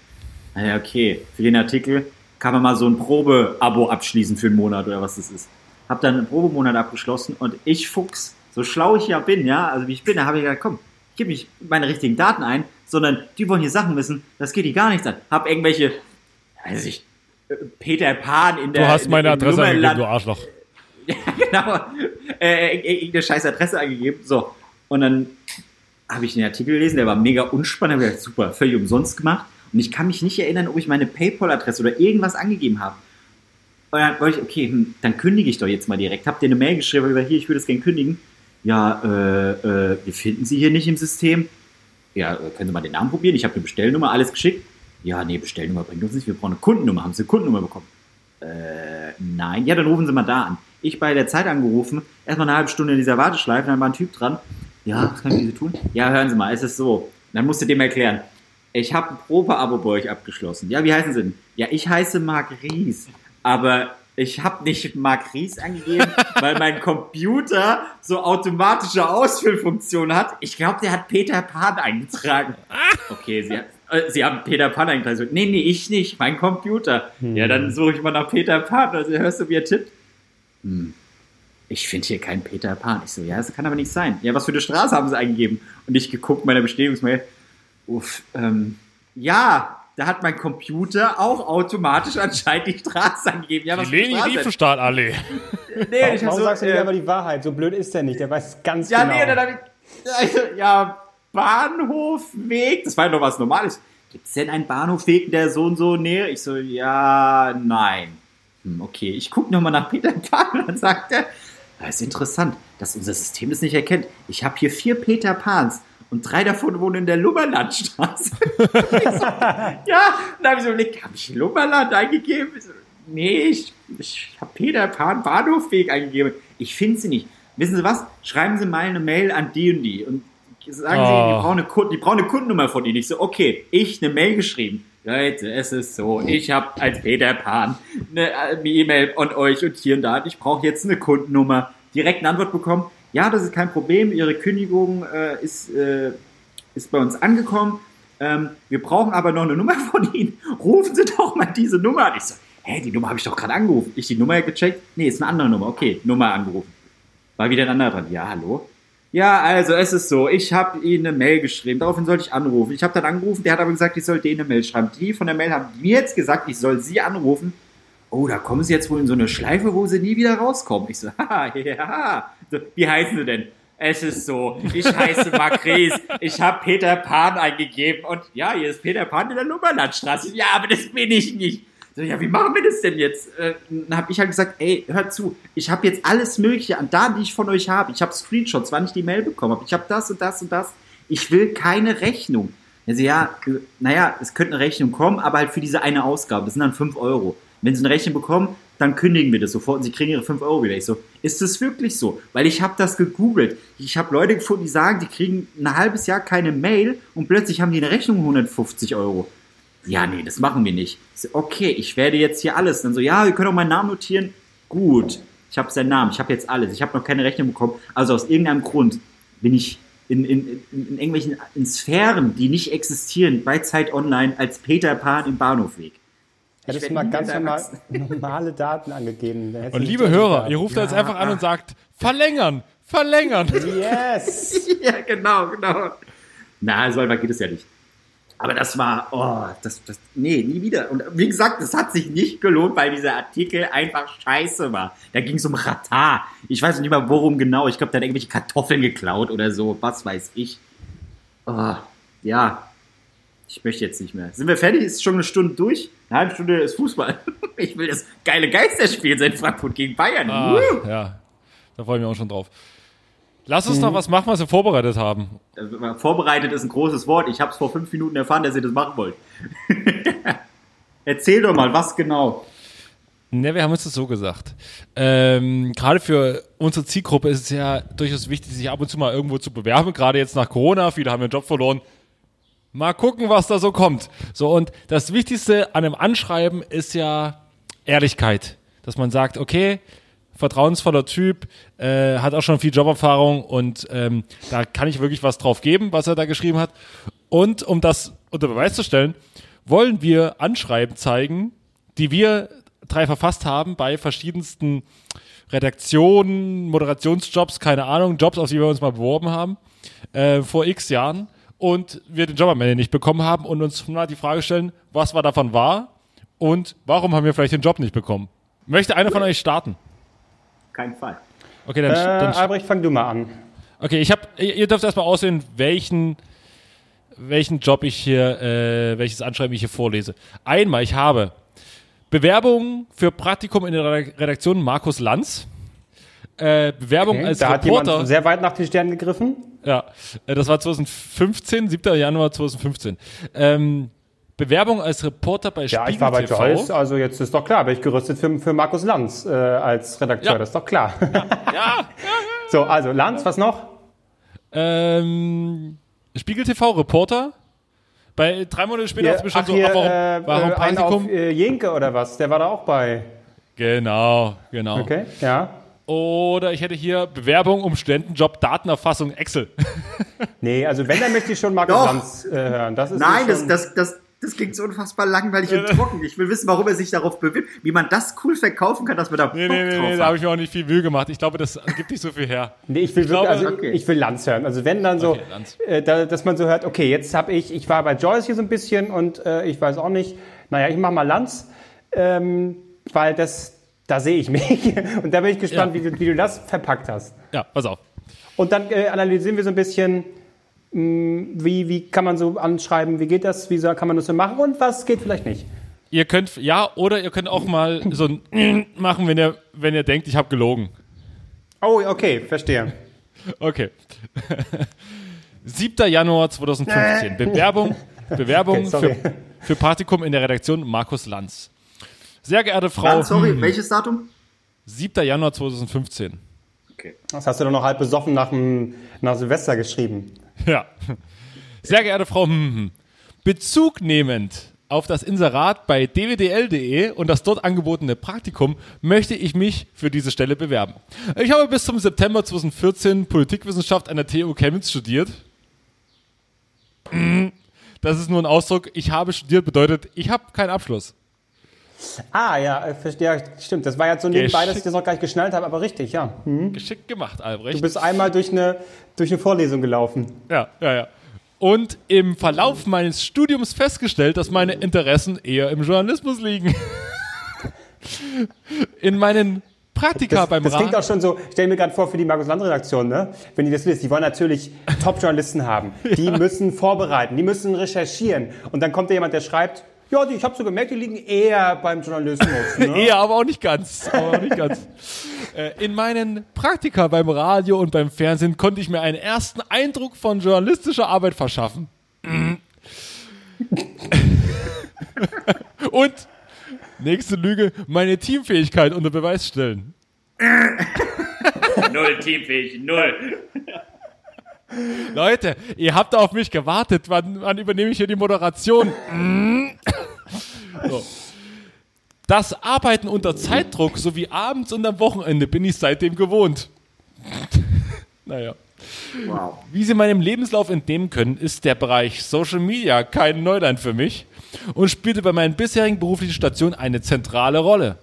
Naja, okay, für den Artikel kann man mal so ein Probe-Abo abschließen für einen Monat oder was das ist. Hab dann einen Probemonat abgeschlossen und ich Fuchs, so schlau ich ja bin, ja, also wie ich bin, da habe ich gesagt, komm, ich gebe nicht meine richtigen Daten ein, sondern die wollen hier Sachen wissen, das geht die gar nichts an. Hab irgendwelche, weiß ich, äh, Peter Pan in der. Du hast meine Adresse angegeben, du Arschloch. ja, genau. Äh, irgendeine scheiß Adresse angegeben. So. Und dann habe ich den Artikel gelesen, der war mega unspannend. Hab ich gedacht, super, völlig umsonst gemacht. Und ich kann mich nicht erinnern, ob ich meine PayPal-Adresse oder irgendwas angegeben habe. Und dann wollte ich, okay, hm, dann kündige ich doch jetzt mal direkt. Hab dir eine Mail geschrieben, gesagt, hier, ich würde es gerne kündigen. Ja, äh, äh, wir finden Sie hier nicht im System. Ja, äh, können Sie mal den Namen probieren? Ich habe eine Bestellnummer, alles geschickt. Ja, nee, Bestellnummer bringt uns nicht. Wir brauchen eine Kundennummer. Haben Sie eine Kundennummer bekommen? Äh, nein. Ja, dann rufen Sie mal da an. Ich bei der Zeit angerufen, erstmal eine halbe Stunde in dieser Warteschleife, dann war ein Typ dran. Ja, was kann ich Sie tun? Ja, hören Sie mal, es ist so. Dann musst du dem erklären. Ich habe ein Probeabo bei euch abgeschlossen. Ja, wie heißen Sie denn? Ja, ich heiße Marc Ries. Aber ich habe nicht Marc Ries angegeben, weil mein Computer so automatische Ausfüllfunktion hat. Ich glaube, der hat Peter Pan eingetragen. Okay, Sie, äh, Sie haben Peter Pan eingetragen. Nee, nee, ich nicht. Mein Computer. Ja, dann suche ich mal nach Peter Pan. Also hörst du, wie er tippt? Hm. Ich finde hier keinen Peter Pan. Ich so, ja, das kann aber nicht sein. Ja, was für eine Straße haben Sie eingegeben? Und ich geguckt, meiner Bestätigungsmail. Uff, ähm, ja, da hat mein Computer auch automatisch anscheinend die Straße angegeben. Ja, was eine Leni? Riefenstahlallee. Nee, Warum, ich hab warum so, sagst du nicht äh, aber die Wahrheit? So blöd ist der nicht. Der weiß ganz Ja, genau. nee, dann hab ich. Also, ja, Bahnhofweg. Das war ja noch was Normales. Gibt es denn einen Bahnhofweg, der so und so näher? Ich so, ja, nein. Hm, okay, ich gucke nochmal nach Peter Pan und dann sagt er, das ist interessant, dass unser System das nicht erkennt. Ich habe hier vier Peter Pans und drei davon wohnen in der Lummerlandstraße. so, ja, und dann habe ich so überlegt, habe ich Lummerland eingegeben? Ich so, nee, ich, ich habe Peter Pan Bahnhofweg eingegeben. Ich finde sie nicht. Wissen Sie was? Schreiben Sie mal eine Mail an die und die und sagen Sie, Oh. die brauchen eine, Kunden, die brauchen eine Kundennummer von Ihnen. Ich so, okay, ich eine Mail geschrieben. Leute, es ist so, ich habe als Peter Pan eine äh, eine E-Mail an euch und hier und da. Ich brauche jetzt eine Kundennummer. Direkt eine Antwort bekommen. Ja, das ist kein Problem. Ihre Kündigung äh, ist, äh, ist bei uns angekommen. Ähm, wir brauchen aber noch eine Nummer von Ihnen. Rufen Sie doch mal diese Nummer an. Ich so, hä, die Nummer habe ich doch gerade angerufen. Ich die Nummer gecheckt. Nee, ist eine andere Nummer. Okay, Nummer angerufen. War wieder ein anderer dran. Ja, hallo? Ja, also es ist so, ich habe Ihnen eine Mail geschrieben, daraufhin sollte ich anrufen. Ich habe dann angerufen, der hat aber gesagt, ich soll denen eine Mail schreiben. Die von der Mail haben mir jetzt gesagt, ich soll Sie anrufen. Oh, da kommen Sie jetzt wohl in so eine Schleife, wo Sie nie wieder rauskommen. Ich so, haha, ja. So, wie heißen Sie denn? Es ist so, ich heiße Macris, ich habe Peter Pan eingegeben und ja, hier ist Peter Pan in der Lummerlandstraße. Ja, aber das bin ich nicht. So, ja, wie machen wir das denn jetzt? Äh, dann habe ich halt gesagt, ey, hört zu, ich habe jetzt alles Mögliche an Daten, die ich von euch habe. Ich habe Screenshots, wann ich die Mail bekommen habe. Ich habe das und das und das. Ich will keine Rechnung. Also ja, äh, naja, es könnte eine Rechnung kommen, aber halt für diese eine Ausgabe. Das sind dann 5 Euro. Wenn sie eine Rechnung bekommen, dann kündigen wir das sofort und sie kriegen ihre 5 Euro wieder. Ich so, ist das wirklich so? Weil ich habe das gegoogelt. Ich habe Leute gefunden, die sagen, die kriegen ein halbes Jahr keine Mail und plötzlich haben die eine Rechnung 150 Euro. Ja, nee, das machen wir nicht. Ich so, okay, ich werde jetzt hier alles. Dann so, ja, wir können auch meinen Namen notieren. Gut, ich habe seinen Namen, ich habe jetzt alles. Ich habe noch keine Rechnung bekommen. Also aus irgendeinem Grund bin ich in, in, in, in irgendwelchen in Sphären, die nicht existieren, bei Zeit Online als Peter Pan im Bahnhofweg. Hättest Ich du mal ganz normal, normale Daten angegeben. Und liebe Hörer, gehabt. ihr ruft da jetzt einfach an und sagt, verlängern, verlängern. Yes! ja, genau, genau. Na, so einfach geht es ja nicht. Aber das war, oh, das, das, nee, nie wieder. Und wie gesagt, das hat sich nicht gelohnt, weil dieser Artikel einfach scheiße war. Da ging es um Ratar. Ich weiß nicht mal, worum genau. Ich glaube, der hat irgendwelche Kartoffeln geklaut oder so. Was weiß ich. Oh, ja. Ich möchte jetzt nicht mehr. Sind wir fertig? Ist schon eine Stunde durch? Eine halbe Stunde ist Fußball. Ich will das geile Geisterspiel sein, Frankfurt gegen Bayern. Ah, ja, da freuen wir auch schon drauf. Lass uns noch was machen, was wir vorbereitet haben. Vorbereitet ist ein großes Wort. Ich habe es vor fünf Minuten erfahren, dass ihr das machen wollt. Erzähl doch mal, was genau. Ne, wir haben uns das so gesagt. Ähm, gerade für unsere Zielgruppe ist es ja durchaus wichtig, sich ab und zu mal irgendwo zu bewerben. Gerade jetzt nach Corona, viele haben ihren Job verloren. Mal gucken, was da so kommt. So, und das Wichtigste an einem Anschreiben ist ja Ehrlichkeit. Dass man sagt, okay, vertrauensvoller Typ, äh, hat auch schon viel Joberfahrung und ähm, da kann ich wirklich was drauf geben, was er da geschrieben hat. Und um das unter Beweis zu stellen, wollen wir Anschreiben zeigen, die wir drei verfasst haben bei verschiedensten Redaktionen, Moderationsjobs, keine Ahnung, Jobs, auf die wir uns mal beworben haben, äh, vor x Jahren und wir den Job am Ende nicht bekommen haben und uns mal die Frage stellen, was war davon wahr und warum haben wir vielleicht den Job nicht bekommen? Möchte einer von euch starten? Kein Fall. Okay, dann, Äh, dann Albrecht, fang du mal an. Okay, ich habe, ihr dürft erstmal auswählen, welchen, welchen Job ich hier, äh, welches Anschreiben ich hier vorlese. Einmal, ich habe Bewerbung für Praktikum in der Redaktion Markus Lanz. Äh, Bewerbung Okay, als da hat Reporter. jemand sehr weit nach den Sternen gegriffen. Ja, äh, das war 2015, 7. Januar 2015. Ähm, Bewerbung als Reporter bei Ja, Spiegel ich war bei TV. Joyce, also jetzt ist doch klar, bin ich gerüstet für, für Markus Lanz äh, als Redakteur, Ja. das ist doch klar. Ja, so, also Lanz, was noch? ähm, Spiegel TV Reporter. Bei drei Monate später hat es bestimmt so, hier, warum, äh, warum äh, Praktikum? auf äh, Jenke oder was? Der war da auch bei. Genau, genau. Okay, ja. Oder ich hätte hier Bewerbung um Studentenjob Datenerfassung Excel. Nee, also wenn, dann möchte ich schon Markus Doch. Lanz äh, hören. Das ist Nein, das, das, das, das klingt so unfassbar langweilig und trocken. Ich will wissen, warum er sich darauf bewirbt, wie man das cool verkaufen kann, dass wir da Bock Nee, nee, nee, drauf nee da habe ich mir auch nicht viel Mühe gemacht. Ich glaube, das gibt nicht so viel her. Nee, ich will glaube, wirklich, also okay. ich will Lanz hören. Also wenn dann so, Okay, Lanz. äh, da, dass man so hört, okay, jetzt habe ich, ich war bei Joyce hier so ein bisschen und äh, ich weiß auch nicht, naja, ich mache mal Lanz, ähm, weil das, da sehe ich mich und da bin ich gespannt, Ja. wie, du, wie du das verpackt hast. Ja, pass auf. Und dann äh, analysieren wir so ein bisschen, mh, wie, wie kann man so anschreiben, wie geht das, wie so, kann man das so machen und was geht vielleicht nicht. Ihr könnt, ja, oder ihr könnt auch mal so ein machen, wenn ihr, wenn ihr denkt, ich habe gelogen. Oh, okay, verstehe. Okay. 7. Januar 2015. Bewerbung, Bewerbung Okay, für, für Praktikum in der Redaktion Markus Lanz. Sehr geehrte Frau, Ah, sorry, welches Datum? 7. Januar 2015. Okay. Das hast du doch noch halb besoffen nach, dem, nach Silvester geschrieben. Ja. Sehr geehrte Frau, hm, hm. Bezug nehmend auf das Inserat bei dwdl.de und das dort angebotene Praktikum möchte ich mich für diese Stelle bewerben. Ich habe bis zum September 2014 Politikwissenschaft an der TU Chemnitz studiert. Das ist nur ein Ausdruck. Ich habe studiert bedeutet, ich habe keinen Abschluss. Ah, ja, äh, verstehe, ja, stimmt. Das war jetzt so nebenbei, dass ich Geschickt. das noch gar nicht geschnallt habe, aber richtig, ja. Geschickt gemacht, Albrecht. Du bist einmal durch eine, durch eine Vorlesung gelaufen. Ja, ja, ja. Und im Verlauf meines Studiums festgestellt, dass meine Interessen eher im Journalismus liegen. In meinen Praktika Das, beim das klingt auch schon so, stell mir gerade vor für die Markus Land Redaktion, ne? Wenn die das liest, die wollen natürlich Top-Journalisten haben. Die müssen vorbereiten, die müssen recherchieren. Und dann kommt da jemand, der schreibt, ja, die, ich habe so gemerkt, die liegen eher beim Journalismus. Ne? Eher, aber auch nicht ganz. Aber auch nicht ganz. Äh, In meinen Praktika beim Radio und beim Fernsehen konnte ich mir einen ersten Eindruck von journalistischer Arbeit verschaffen. Und nächste Lüge, meine Teamfähigkeit unter Beweis stellen. Null teamfähig, null. Leute, ihr habt auf mich gewartet. Wann, wann übernehme ich hier die Moderation? so. Das Arbeiten unter Zeitdruck sowie abends und am Wochenende bin ich seitdem gewohnt. naja. Wow. Wie Sie meinem Lebenslauf entnehmen können, ist der Bereich Social Media kein Neuland für mich und spielte bei meinen bisherigen beruflichen Stationen eine zentrale Rolle.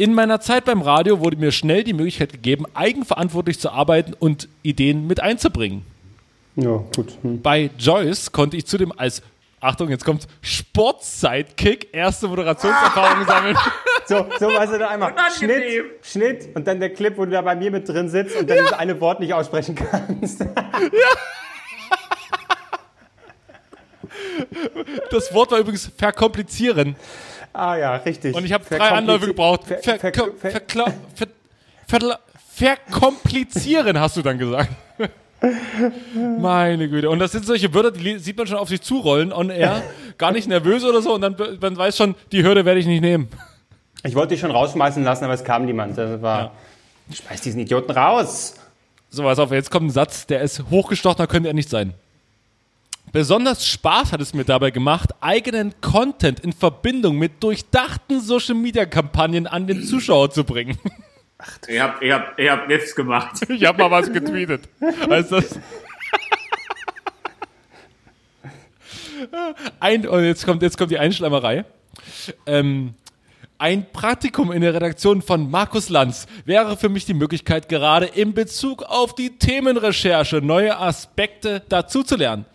In meiner Zeit beim Radio wurde mir schnell die Möglichkeit gegeben, eigenverantwortlich zu arbeiten und Ideen mit einzubringen. Ja, gut. Hm. Bei Joyce konnte ich zudem als, Achtung, jetzt kommt Sport-Sidekick, erste Moderationserfahrung sammeln. So, so weißt du da einmal. Schnitt, Unangenehm. Schnitt und dann der Clip, wo du da bei mir mit drin sitzt und dann dieses eine Wort nicht aussprechen kannst. Das Wort war übrigens verkomplizieren. Ah ja, richtig. Und ich habe drei Anläufe gebraucht. Ver, Ver, ver, verkomplizieren hast du dann gesagt. Meine Güte. Und das sind solche Wörter, die sieht man schon auf sich zurollen on air. Gar nicht nervös oder so. Und dann man weiß schon, die Hürde werde ich nicht nehmen. ich wollte dich schon rausschmeißen lassen, aber es kam niemand. Das war, schmeiß diesen Idioten raus. So, pass auf, jetzt kommt ein Satz, der ist hochgestochener, könnte er nicht sein. Besonders Spaß hat es mir dabei gemacht, eigenen Content in Verbindung mit durchdachten Social-Media-Kampagnen an den Zuschauer zu bringen. Ich hab, ich hab, ich hab nichts gemacht. Ich habe mal was getweetet. Heißt das? Ein, und jetzt kommt, jetzt kommt die Einschleimerei. Ähm, ein Praktikum in der Redaktion von Markus Lanz wäre für mich die Möglichkeit, gerade in Bezug auf die Themenrecherche neue Aspekte dazuzulernen.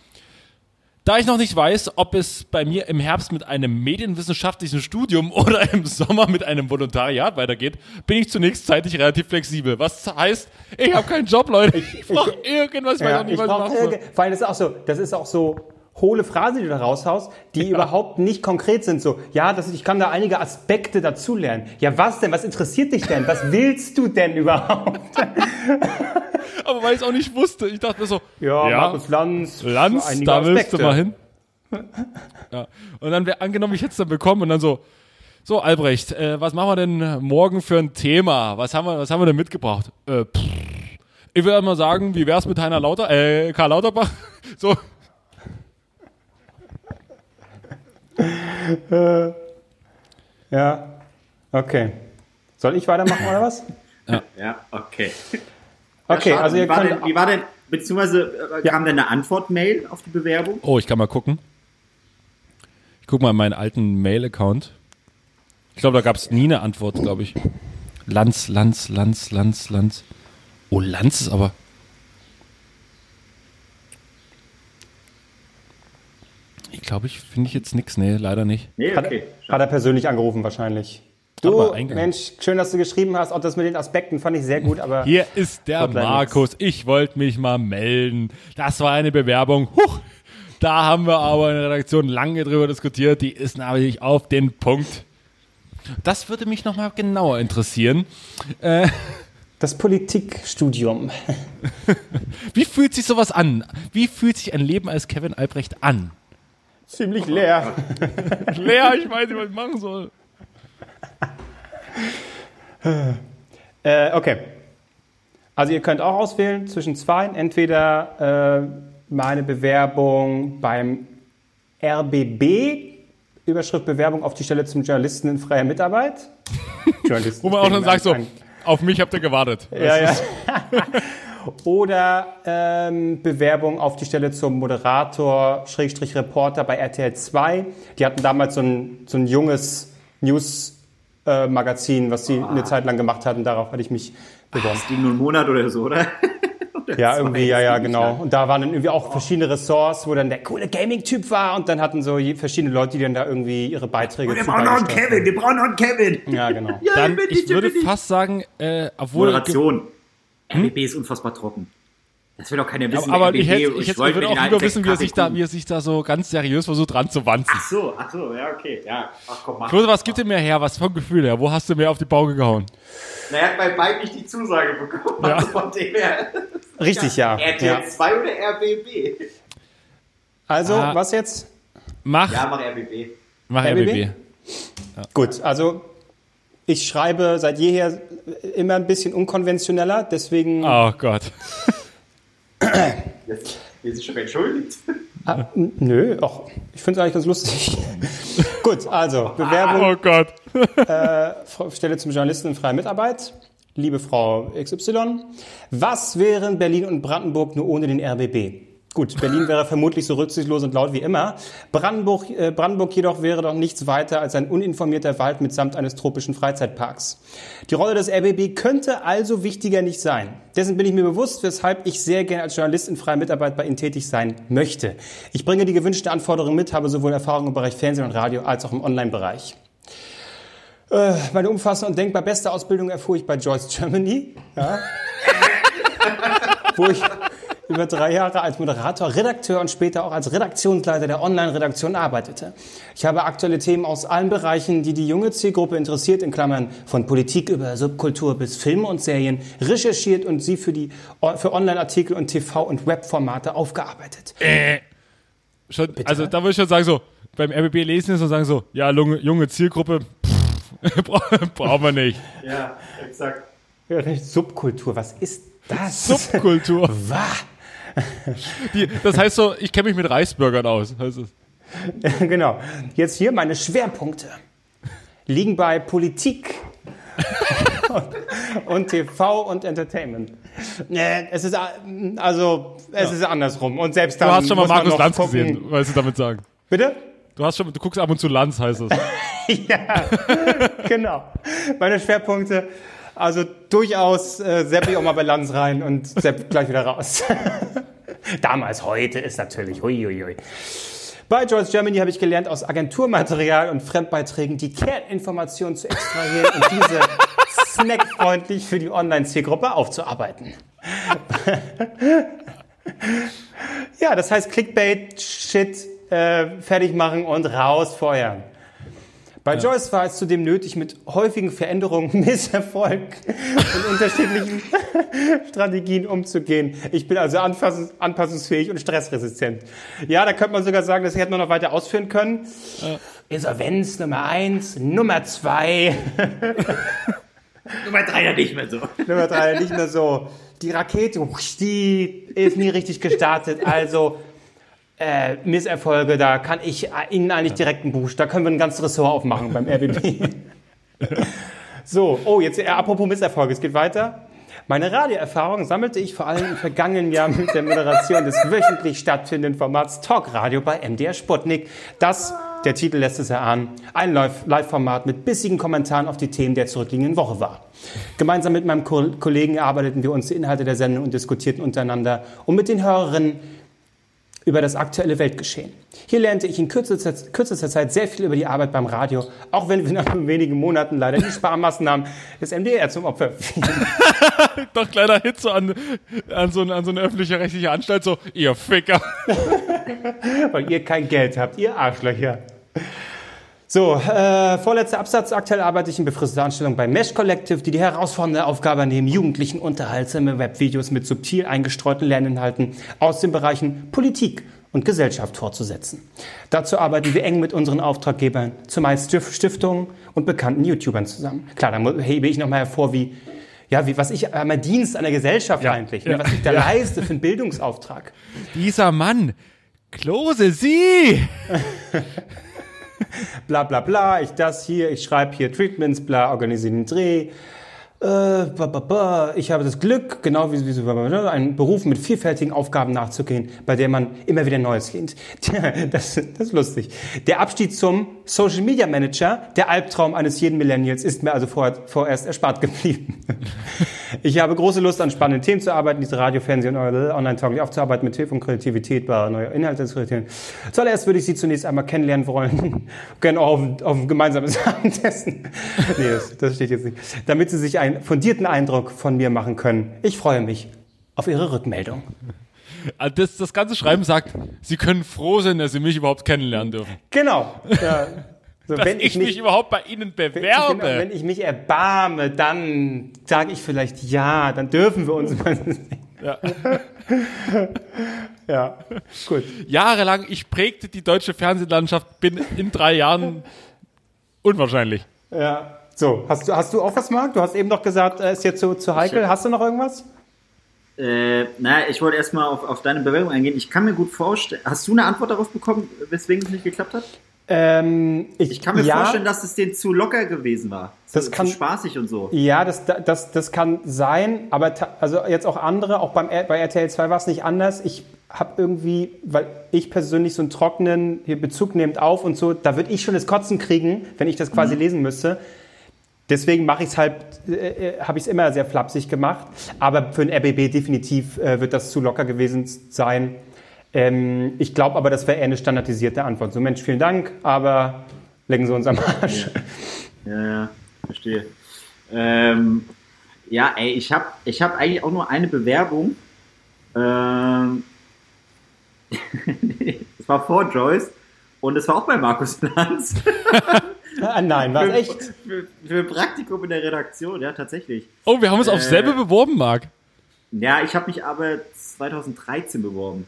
Da ich noch nicht weiß, ob es bei mir im Herbst mit einem medienwissenschaftlichen Studium oder im Sommer mit einem Volontariat weitergeht, bin ich zunächst zeitlich relativ flexibel. Was heißt, ich habe keinen Job, Leute. Ich brauche irgendwas, weil Ja, ich ich auch nicht, was ich irg- vor allem das ist auch so, das ist auch so hohle Phrasen, die du da raushaust, die überhaupt nicht konkret sind. So, ja, das, ich kann da einige Aspekte dazulernen. Ja, was denn? Was interessiert dich denn? Was willst du denn überhaupt? Aber weil ich es auch nicht wusste. Ich dachte mir so, Ja, Markus Lanz. Lanz, da willst du Aspekte. mal hin. Ja. Und dann wäre angenommen, ich hätte es dann bekommen und dann so, so Albrecht, äh, was machen wir denn morgen für ein Thema? Was haben wir, was haben wir denn mitgebracht? Äh, ich würde mal sagen, wie wär's mit Heiner Lauter, äh, Karl Lauterbach? So, Ja, okay. Soll ich weitermachen oder was? Ja, okay. Okay, Schade. also ihr wie, war könnt. denn, wie war denn, beziehungsweise äh, Ja. kam denn eine Antwort-Mail auf die Bewerbung? oh, ich kann mal gucken. Ich guck mal in meinen alten Mail-Account. Ich glaube, da gab es nie eine Antwort, glaube ich. Lanz, Lanz, Lanz, Lanz, Lanz. Oh, Lanz ist aber. Glaube, ich finde ich jetzt nichts. Nee, leider nicht. Nee, Hat, okay. hat er persönlich angerufen wahrscheinlich. Du. Mensch, schön, dass du geschrieben hast. Auch das mit den Aspekten fand ich sehr gut, aber Hier ist der Markus. Ich wollte mich mal melden. Das war eine Bewerbung. Huch, da haben wir aber in der Redaktion lange drüber diskutiert. Die ist natürlich auf den Punkt. Das würde mich nochmal genauer interessieren. das Politikstudium. Wie fühlt sich sowas an? Wie fühlt sich ein Leben als Kevin Albrecht an? Ziemlich leer. Lea, ich weiß nicht, was ich machen soll. Äh, okay. Also ihr könnt auch auswählen zwischen zwei. Entweder äh, meine Bewerbung beim RBB, Überschrift Bewerbung auf die Stelle zum Journalisten in freier Mitarbeit. Journalisten Wo man auch dann sagt so, auf mich habt ihr gewartet. Ja, ja. Oder ähm, Bewerbung auf die Stelle zum Moderator, Schrägstrich Reporter bei RTL 2. Die hatten damals so ein, so ein junges News-Magazin, was sie eine Zeit lang gemacht hatten. Darauf hatte ich mich beworben. Das ging nur einen Monat oder so, oder? Oder Ja, irgendwie, ja, ja, genau. Und da waren dann irgendwie auch verschiedene Ressorts, wo dann der coole Gaming-Typ war und dann hatten so verschiedene Leute, die dann da irgendwie ihre Beiträge Wir zu brauchen noch einen Kevin, wir brauchen noch einen Kevin. Ja, genau. Ja, Dann, ich würde fast sagen, äh, obwohl... Moderation. RBB ist unfassbar trocken. Das will doch keiner wissen. Aber RBB, ich, hätte, ich, hätte, ich würde auch lieber wissen, wie er, sich da, wie er sich da so ganz seriös versucht ranzuwanzen. Ach so, ach so, ja, okay. Ja, ach komm, mach. Klose, was gibt dir mehr her? Was vom Gefühl her? Wo hast du mehr auf die Pauke gehauen? Na, er hat bei beiden nicht die Zusage bekommen. Ja. Also von dem her. Richtig, ja. RTL ja. 2 oder RBB? Also, Ah. was jetzt? Mach, Ja, mach RBB. mach RBB? RBB. Gut, also ich schreibe seit jeher immer ein bisschen unkonventioneller, deswegen Oh Gott. Jetzt, wir sind schon entschuldigt. Ah, nö, ach, ich finde es eigentlich ganz lustig. Gut, also Bewerbung, Oh Gott. Frau- Stelle zum Journalisten in freier Mitarbeit. Liebe Frau XY, was wären Berlin und Brandenburg nur ohne den RBB? Gut, Berlin wäre vermutlich so rücksichtslos und laut wie immer. Brandenburg, äh, Brandenburg jedoch wäre doch nichts weiter als ein uninformierter Wald mitsamt eines tropischen Freizeitparks. Die Rolle des RBB könnte also wichtiger nicht sein. Dessen bin ich mir bewusst, weshalb ich sehr gerne als Journalist in freier Mitarbeit bei Ihnen tätig sein möchte. Ich bringe die gewünschte Anforderung mit, habe sowohl Erfahrung im Bereich Fernsehen und Radio als auch im Online-Bereich. Äh, meine umfassende und denkbar beste Ausbildung erfuhr ich bei Joyce Germany. Ja. Wo ich über drei Jahre als Moderator, Redakteur und später auch als Redaktionsleiter der Online-Redaktion arbeitete. Ich habe aktuelle Themen aus allen Bereichen, die die junge Zielgruppe interessiert, in Klammern von Politik über Subkultur bis Filme und Serien, recherchiert und sie für, die, für Online-Artikel und TV- und Webformate aufgearbeitet. Äh. Schon, also da würde ich schon sagen, so, beim RBB lesen ist und sagen so, ja, junge, junge Zielgruppe, brauchen wir nicht. Ja, exakt. Ja, Subkultur, was ist das? Subkultur. Was? Die, das heißt so, ich kenne mich mit Reisbürgern aus. Heißt es. genau. Jetzt hier meine Schwerpunkte liegen bei Politik und TV und Entertainment. Nee, Es ist äh, also es ist andersrum und selbst Du dann hast schon mal Markus Lanz gucken. gesehen, weißt du damit sagen. Bitte? Du hast schon, du guckst ab und zu Lanz, heißt es. ja, genau. Meine Schwerpunkte, also durchaus äh, sepp ich auch mal bei Lanz rein und sepp gleich wieder raus. Damals, heute ist natürlich, huiuiui. Bei Joyce Germany habe ich gelernt, aus Agenturmaterial und Fremdbeiträgen die Kerninformationen zu extrahieren und diese snackfreundlich für die Online-Zielgruppe aufzuarbeiten. ja, das heißt Clickbait-Shit äh, fertig machen und rausfeuern. Bei Joyce war es zudem nötig, mit häufigen Veränderungen, Misserfolg und unterschiedlichen Strategien umzugehen. Ich bin also anpassungsfähig und stressresistent. Ja, da könnte man sogar sagen, das hätte man noch weiter ausführen können. Insolvenz Nummer eins, Nummer zwei, Nummer drei ja nicht mehr so. Nummer drei nicht mehr so. Die Rakete, die ist nie richtig gestartet. Also äh, Misserfolge, da kann ich Ihnen eigentlich direkt einen Buch, da können wir ein ganzes Ressort aufmachen beim RBB. so, oh, jetzt äh, apropos Misserfolge, es geht weiter. Meine Radioerfahrung sammelte ich vor allem im vergangenen Jahr mit der Moderation des wöchentlich stattfindenden Formats Talkradio bei MDR Sputnik. Das, der Titel lässt es erahnen, ein Live- Live-Format mit bissigen Kommentaren auf die Themen der zurückliegenden Woche war. Gemeinsam mit meinem Ko Kollegen erarbeiteten wir uns die Inhalte der Sendung und diskutierten untereinander und mit den Hörerinnen über das aktuelle Weltgeschehen. Hier lernte ich in kürzester, kürzester Zeit sehr viel über die Arbeit beim Radio, auch wenn wir nach wenigen Monaten leider die Sparmaßnahmen des MDR zum Opfer fielen. Doch kleiner Hit so an, an, so, eine- an so eine öffentliche rechtliche Anstalt, so, ihr Ficker. weil ihr kein Geld habt, ihr Arschlöcher. So, äh, vorletzter Absatz. Aktuell arbeite ich in befristeter Anstellung bei Mesh Collective, die die herausfordernde Aufgabe nehmen, Jugendlichen unterhaltsame Webvideos mit subtil eingestreuten Lerninhalten aus den Bereichen Politik und Gesellschaft fortzusetzen. Dazu arbeiten wir eng mit unseren Auftraggebern, zumeist Stif- Stiftungen und bekannten YouTubern zusammen. Klar, da hebe ich nochmal hervor, wie, ja, wie, was ich, mein Dienst an der Gesellschaft Ja, eigentlich, ne, ja, was ich da ja. leiste für einen Bildungsauftrag. Dieser Mann, Klose, Sie! bla bla bla, ich das hier, ich schreibe hier Treatments, bla, organisiere den Dreh. Äh. Ich habe das Glück, genau wie, so einen Beruf mit vielfältigen Aufgaben nachzugehen, bei der man immer wieder Neues lernt. Das, das ist lustig. Der Abstieg zum Social Media Manager, der Albtraum eines jeden Millennials, ist mir also vor, vorerst erspart geblieben. Ich habe große Lust, an spannenden Themen zu arbeiten, diese Radio, Fernseh und Online-Tauglich aufzuarbeiten, mit Hilfe von Kreativität, bei neue Inhalte zu kreieren. Zuallererst würde ich Sie zunächst einmal kennenlernen wollen, gerne auch auf, ein- auf ein gemeinsames Abendessen. Nee, das, das steht jetzt nicht. Damit Sie sich einen fundierten Eindruck von mir machen können. Ich freue mich auf Ihre Rückmeldung. Ah, Das, das ganze Schreiben sagt, Sie können froh sein, dass Sie mich überhaupt kennenlernen dürfen. Genau. Ja. So, Dass ich, mich überhaupt bei Ihnen bewerbe. Genau, wenn ich mich erbarme, dann sage ich vielleicht ja, dann dürfen wir uns mal sehen. Ja. Ja, gut. Jahrelang, ich prägte die deutsche Fernsehlandschaft, bin in drei Jahren unwahrscheinlich. Ja. So, hast du, hast du auch was, Marc? Du hast eben noch gesagt, äh, ist jetzt zu, zu heikel. Hast du noch irgendwas? Äh, naja, ich wollte erstmal auf, auf deine Bewerbung eingehen. Ich kann mir gut vorstellen. Hast du eine Antwort darauf bekommen, weswegen es nicht geklappt hat? Ähm, ich, Ich kann mir ja, vorstellen, dass es denen zu locker gewesen war. Zu, Das kann- zu spaßig und so. Ja, das, das, das kann sein, aber also jetzt auch andere, auch beim, bei RTL 2 war es nicht anders. Ich habe irgendwie, weil ich persönlich so einen trockenen hier Bezug nehmend auf und so, da würde ich schon das Kotzen kriegen, wenn ich das quasi lesen müsste. Deswegen mache ich es halt, äh, äh, habe ich es immer sehr flapsig gemacht. Aber für den RBB definitiv äh, wird das zu locker gewesen sein. Ähm, ich glaube aber, das wäre eher eine standardisierte Antwort. So, Mensch, vielen Dank, aber legen Sie uns am Arsch. Ja, ja, verstehe. Ähm, ja, ey, ich habe ich hab eigentlich auch nur eine Bewerbung. Ähm, es war vor Joyce und es war auch bei Markus Lanz. Ah, nein, war echt? Für, für Praktikum in der Redaktion, ja, tatsächlich. Oh, wir haben uns aufs Äh. selbe beworben, Marc. Ja, ich habe mich aber 2013 beworben.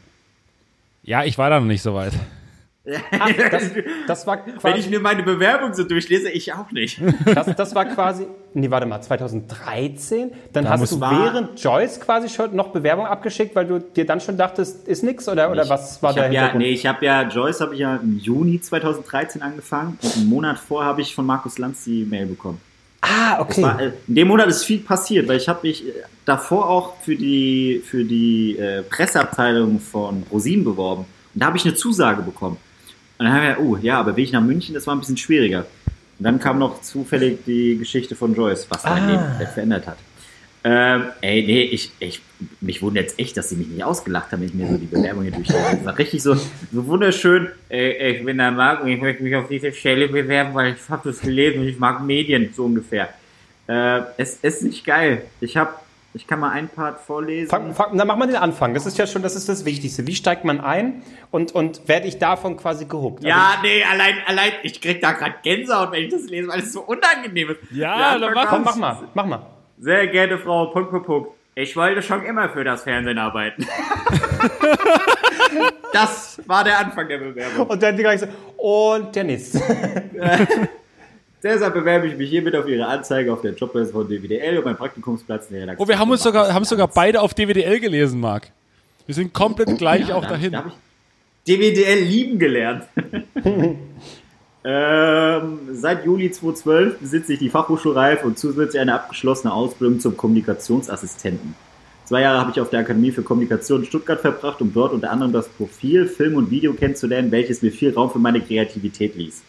Ja, ich war da noch nicht so weit. Das, das war Wenn ich quasi, mir meine Bewerbung so durchlese, ich auch nicht. das, das war quasi, nee, warte mal, 2013? Dann Da hast du war- während Joyce quasi schon noch Bewerbung abgeschickt, weil du dir dann schon dachtest, ist nix oder, oder was war ich der ja, nee, ich habe ja, Joyce habe ich ja im Juni 2013 angefangen und einen Monat vor habe ich von Markus Lanz die Mail bekommen. Ah, okay. War, äh, in dem Monat ist viel passiert, weil ich habe mich äh, davor auch für die, für die äh, Presseabteilung von ProSieben beworben. Und da habe ich eine Zusage bekommen. Und dann haben wir, oh ja, aber Weg nach München, das war ein bisschen schwieriger. Und dann kam noch zufällig die Geschichte von Joyce, was mein Ah. Leben komplett verändert hat. Ähm, ey, nee, ich, ich, mich wundert jetzt echt, dass sie mich nicht ausgelacht haben, wenn ich mir so die Bewerbung hier durchlese. Das war richtig so, so wunderschön. Äh, ich bin der Marc und ich möchte mich auf diese Stelle bewerben, weil ich habe das gelesen und ich mag Medien, so ungefähr. Äh, es, es ist nicht geil. Ich habe, ich kann mal einen Part vorlesen. Fang, fang, dann mach mal den Anfang. Das ist ja schon, das ist das Wichtigste. Wie steigt man ein und, und werde ich davon quasi gehuckt? Also, ja, nee, allein, allein, ich krieg da gerade Gänsehaut, wenn ich das lese, weil es so unangenehm ist. Ja, dann mach- komm, mach mal, mach mal. Sehr geehrte Frau, Punkt, Punkt, Punkt. Ich wollte schon immer für das Fernsehen arbeiten. das war der Anfang der Bewerbung. Und dann die gleich so, und nächste. Deshalb bewerbe ich mich hiermit auf Ihre Anzeige auf der Jobbörse von DWDL und meinen Praktikumsplatz in der Redaktion. Oh, wir haben uns sogar, haben sogar beide auf DWDL gelesen, Marc. Wir sind komplett gleich auch hab ich- dahin. Da habe ich DWDL lieben gelernt. Ähm, seit Juli 2012 besitze ich die Fachhochschulreife und zusätzlich eine abgeschlossene Ausbildung zum Kommunikationsassistenten. Zwei Jahre habe ich auf der Akademie für Kommunikation Stuttgart verbracht, um dort unter anderem das Profil, Film und Video kennenzulernen, welches mir viel Raum für meine Kreativität ließ.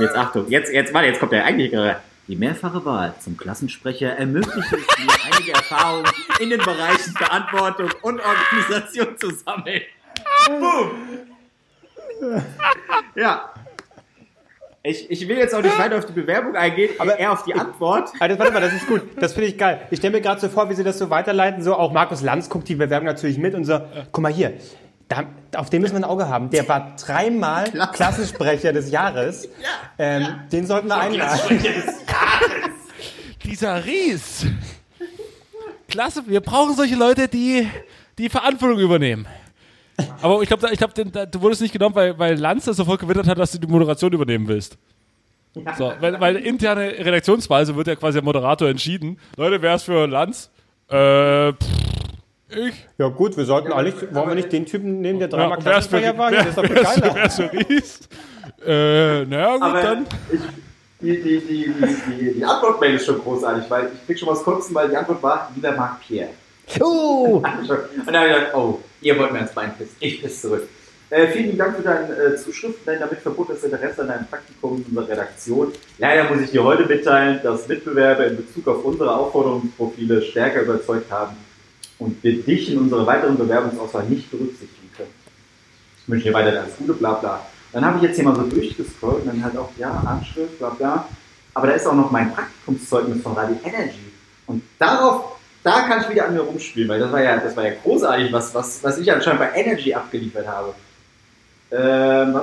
Jetzt Achtung, jetzt, jetzt, warte, jetzt kommt der eigentliche. Die mehrfache Wahl zum Klassensprecher ermöglichte es mir, einige Erfahrungen in den Bereichen Verantwortung und Organisation zu sammeln. Boom! Ja. Ich, ich will jetzt auch nicht weiter auf die Bewerbung eingehen, aber eher auf die Antwort. Also, warte mal, das ist gut. Das finde ich geil. Ich stelle mir gerade so vor, wie sie das so weiterleiten. So, auch Markus Lanz guckt die Bewerbung natürlich mit und so, guck mal hier. Da, auf den müssen wir ein Auge haben. Der war dreimal Klassensprecher des Jahres. Ähm, Den sollten wir einladen. Dieser Ries. Klasse, wir brauchen solche Leute, die die Verantwortung übernehmen. Aber ich glaube, ich glaub, du wurdest nicht genommen, weil, weil Lanz das sofort gewittert hat, dass du die Moderation übernehmen willst. So, weil, weil interne Redaktionsweise wird ja quasi der Moderator entschieden. Leute, wer ist für Lanz? Äh, pff, ich. Ja gut, wir sollten eigentlich, wollen wir nicht den Typen nehmen, der dreimal für, Klassensprecher war? wer, Der ist doch geiler. wer ist für Ries? Äh, naja, gut, Aber dann. ich, die, die, die, die, die, die Antwortmail ist schon großartig, weil ich krieg schon was Kotzen, weil die Antwort war, lieber Marc Pierre. Uh, Und dann habe ich gedacht, oh, ihr wollt mir ans Bein pissen. Ich piss zurück. Äh, vielen Dank für deine äh, Zuschrift, dein damit verbundenes Interesse an deinem Praktikum in unserer Redaktion. Leider muss ich dir heute mitteilen, dass Mitbewerber in Bezug auf unsere Aufforderungsprofile stärker überzeugt haben und wir dich in unserer weiteren Bewerbungsauswahl nicht berücksichtigen können. Ich wünsche dir weiterhin alles Gute, bla bla. Dann habe ich jetzt hier mal so durchgescrollt und dann halt auch, ja, Anschrift, bla bla. Aber da ist auch noch mein Praktikumszeugnis von Radio Energy. Und darauf, da kann ich wieder an mir rumspielen, weil das war ja, das war ja großartig, was, was, was ich anscheinend bei Energy abgeliefert habe. Ähm.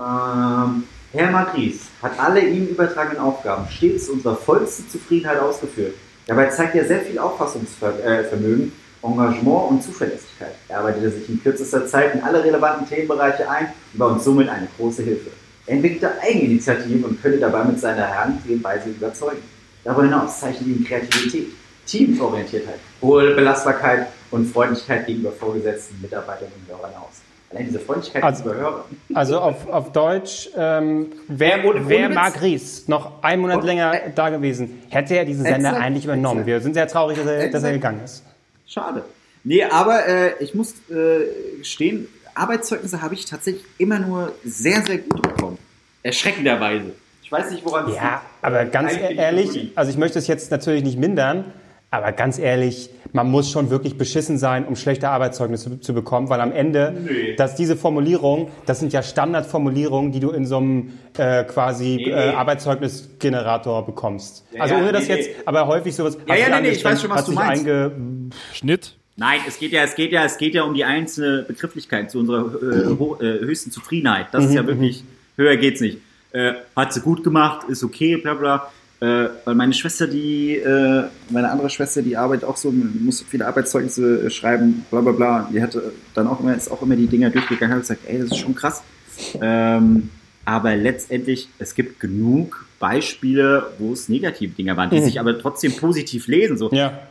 Ähm, Herr Matries hat alle ihm übertragenen Aufgaben stets unserer vollsten Zufriedenheit ausgeführt. Dabei zeigt er sehr viel Auffassungsvermögen, Engagement und Zuverlässigkeit. Er arbeitete sich in kürzester Zeit in alle relevanten Themenbereiche ein und war uns somit eine große Hilfe. Er entwickelte Eigeninitiativen und könnte dabei mit seiner Herangehensweise überzeugen. Darüber hinaus zeichnet ihn Kreativität, Teamorientiertheit, hohe Belastbarkeit und Freundlichkeit gegenüber Vorgesetzten, Mitarbeitern und Hörern aus. Allein diese Freundlichkeit Also- gegenüber Hörern. also auf, auf Deutsch, ähm, wer, Äh, wer. Marc Ries noch einen Monat Und- länger da gewesen, hätte er diesen Sender Exakt, eigentlich übernommen. exakt. Wir sind sehr traurig, dass er, dass er gegangen ist. Schade. Nee, aber äh, ich muss äh, gestehen, Arbeitszeugnisse habe ich tatsächlich immer nur sehr, sehr gut bekommen. Erschreckenderweise. Ich weiß nicht, woran es Ja, liegt. aber ganz ehrlich, also ich möchte es jetzt natürlich nicht mindern, aber ganz ehrlich, man muss schon wirklich beschissen sein, um schlechte Arbeitszeugnisse zu bekommen, weil am Ende, Nee. dass diese Formulierung, das sind ja Standardformulierungen, die du in so einem äh, quasi Nee, nee. äh, Arbeitszeugnisgenerator bekommst. Ja, also ja, ohne das nee, jetzt, nee. aber häufig sowas. Ja, ja, nee, nee, ich weiß schon, was du meinst. Einge Schnitt. Nein, es geht ja, es geht ja, es geht ja um die einzelne Begrifflichkeit zu unserer äh, äh, höchsten Zufriedenheit. Das ist ja wirklich, höher geht's nicht. Äh, hat sie gut gemacht, ist okay, bla bla. Äh, weil meine Schwester, die, äh, meine andere Schwester, die arbeitet auch so, muss viele Arbeitszeugnisse äh, schreiben, bla bla bla. Die hatte dann auch immer, ist auch immer die Dinger durchgegangen, hat gesagt, ey, das ist schon krass. Ähm, aber letztendlich, es gibt genug Beispiele, wo es negative Dinge waren, die sich aber trotzdem positiv lesen. So, Ja.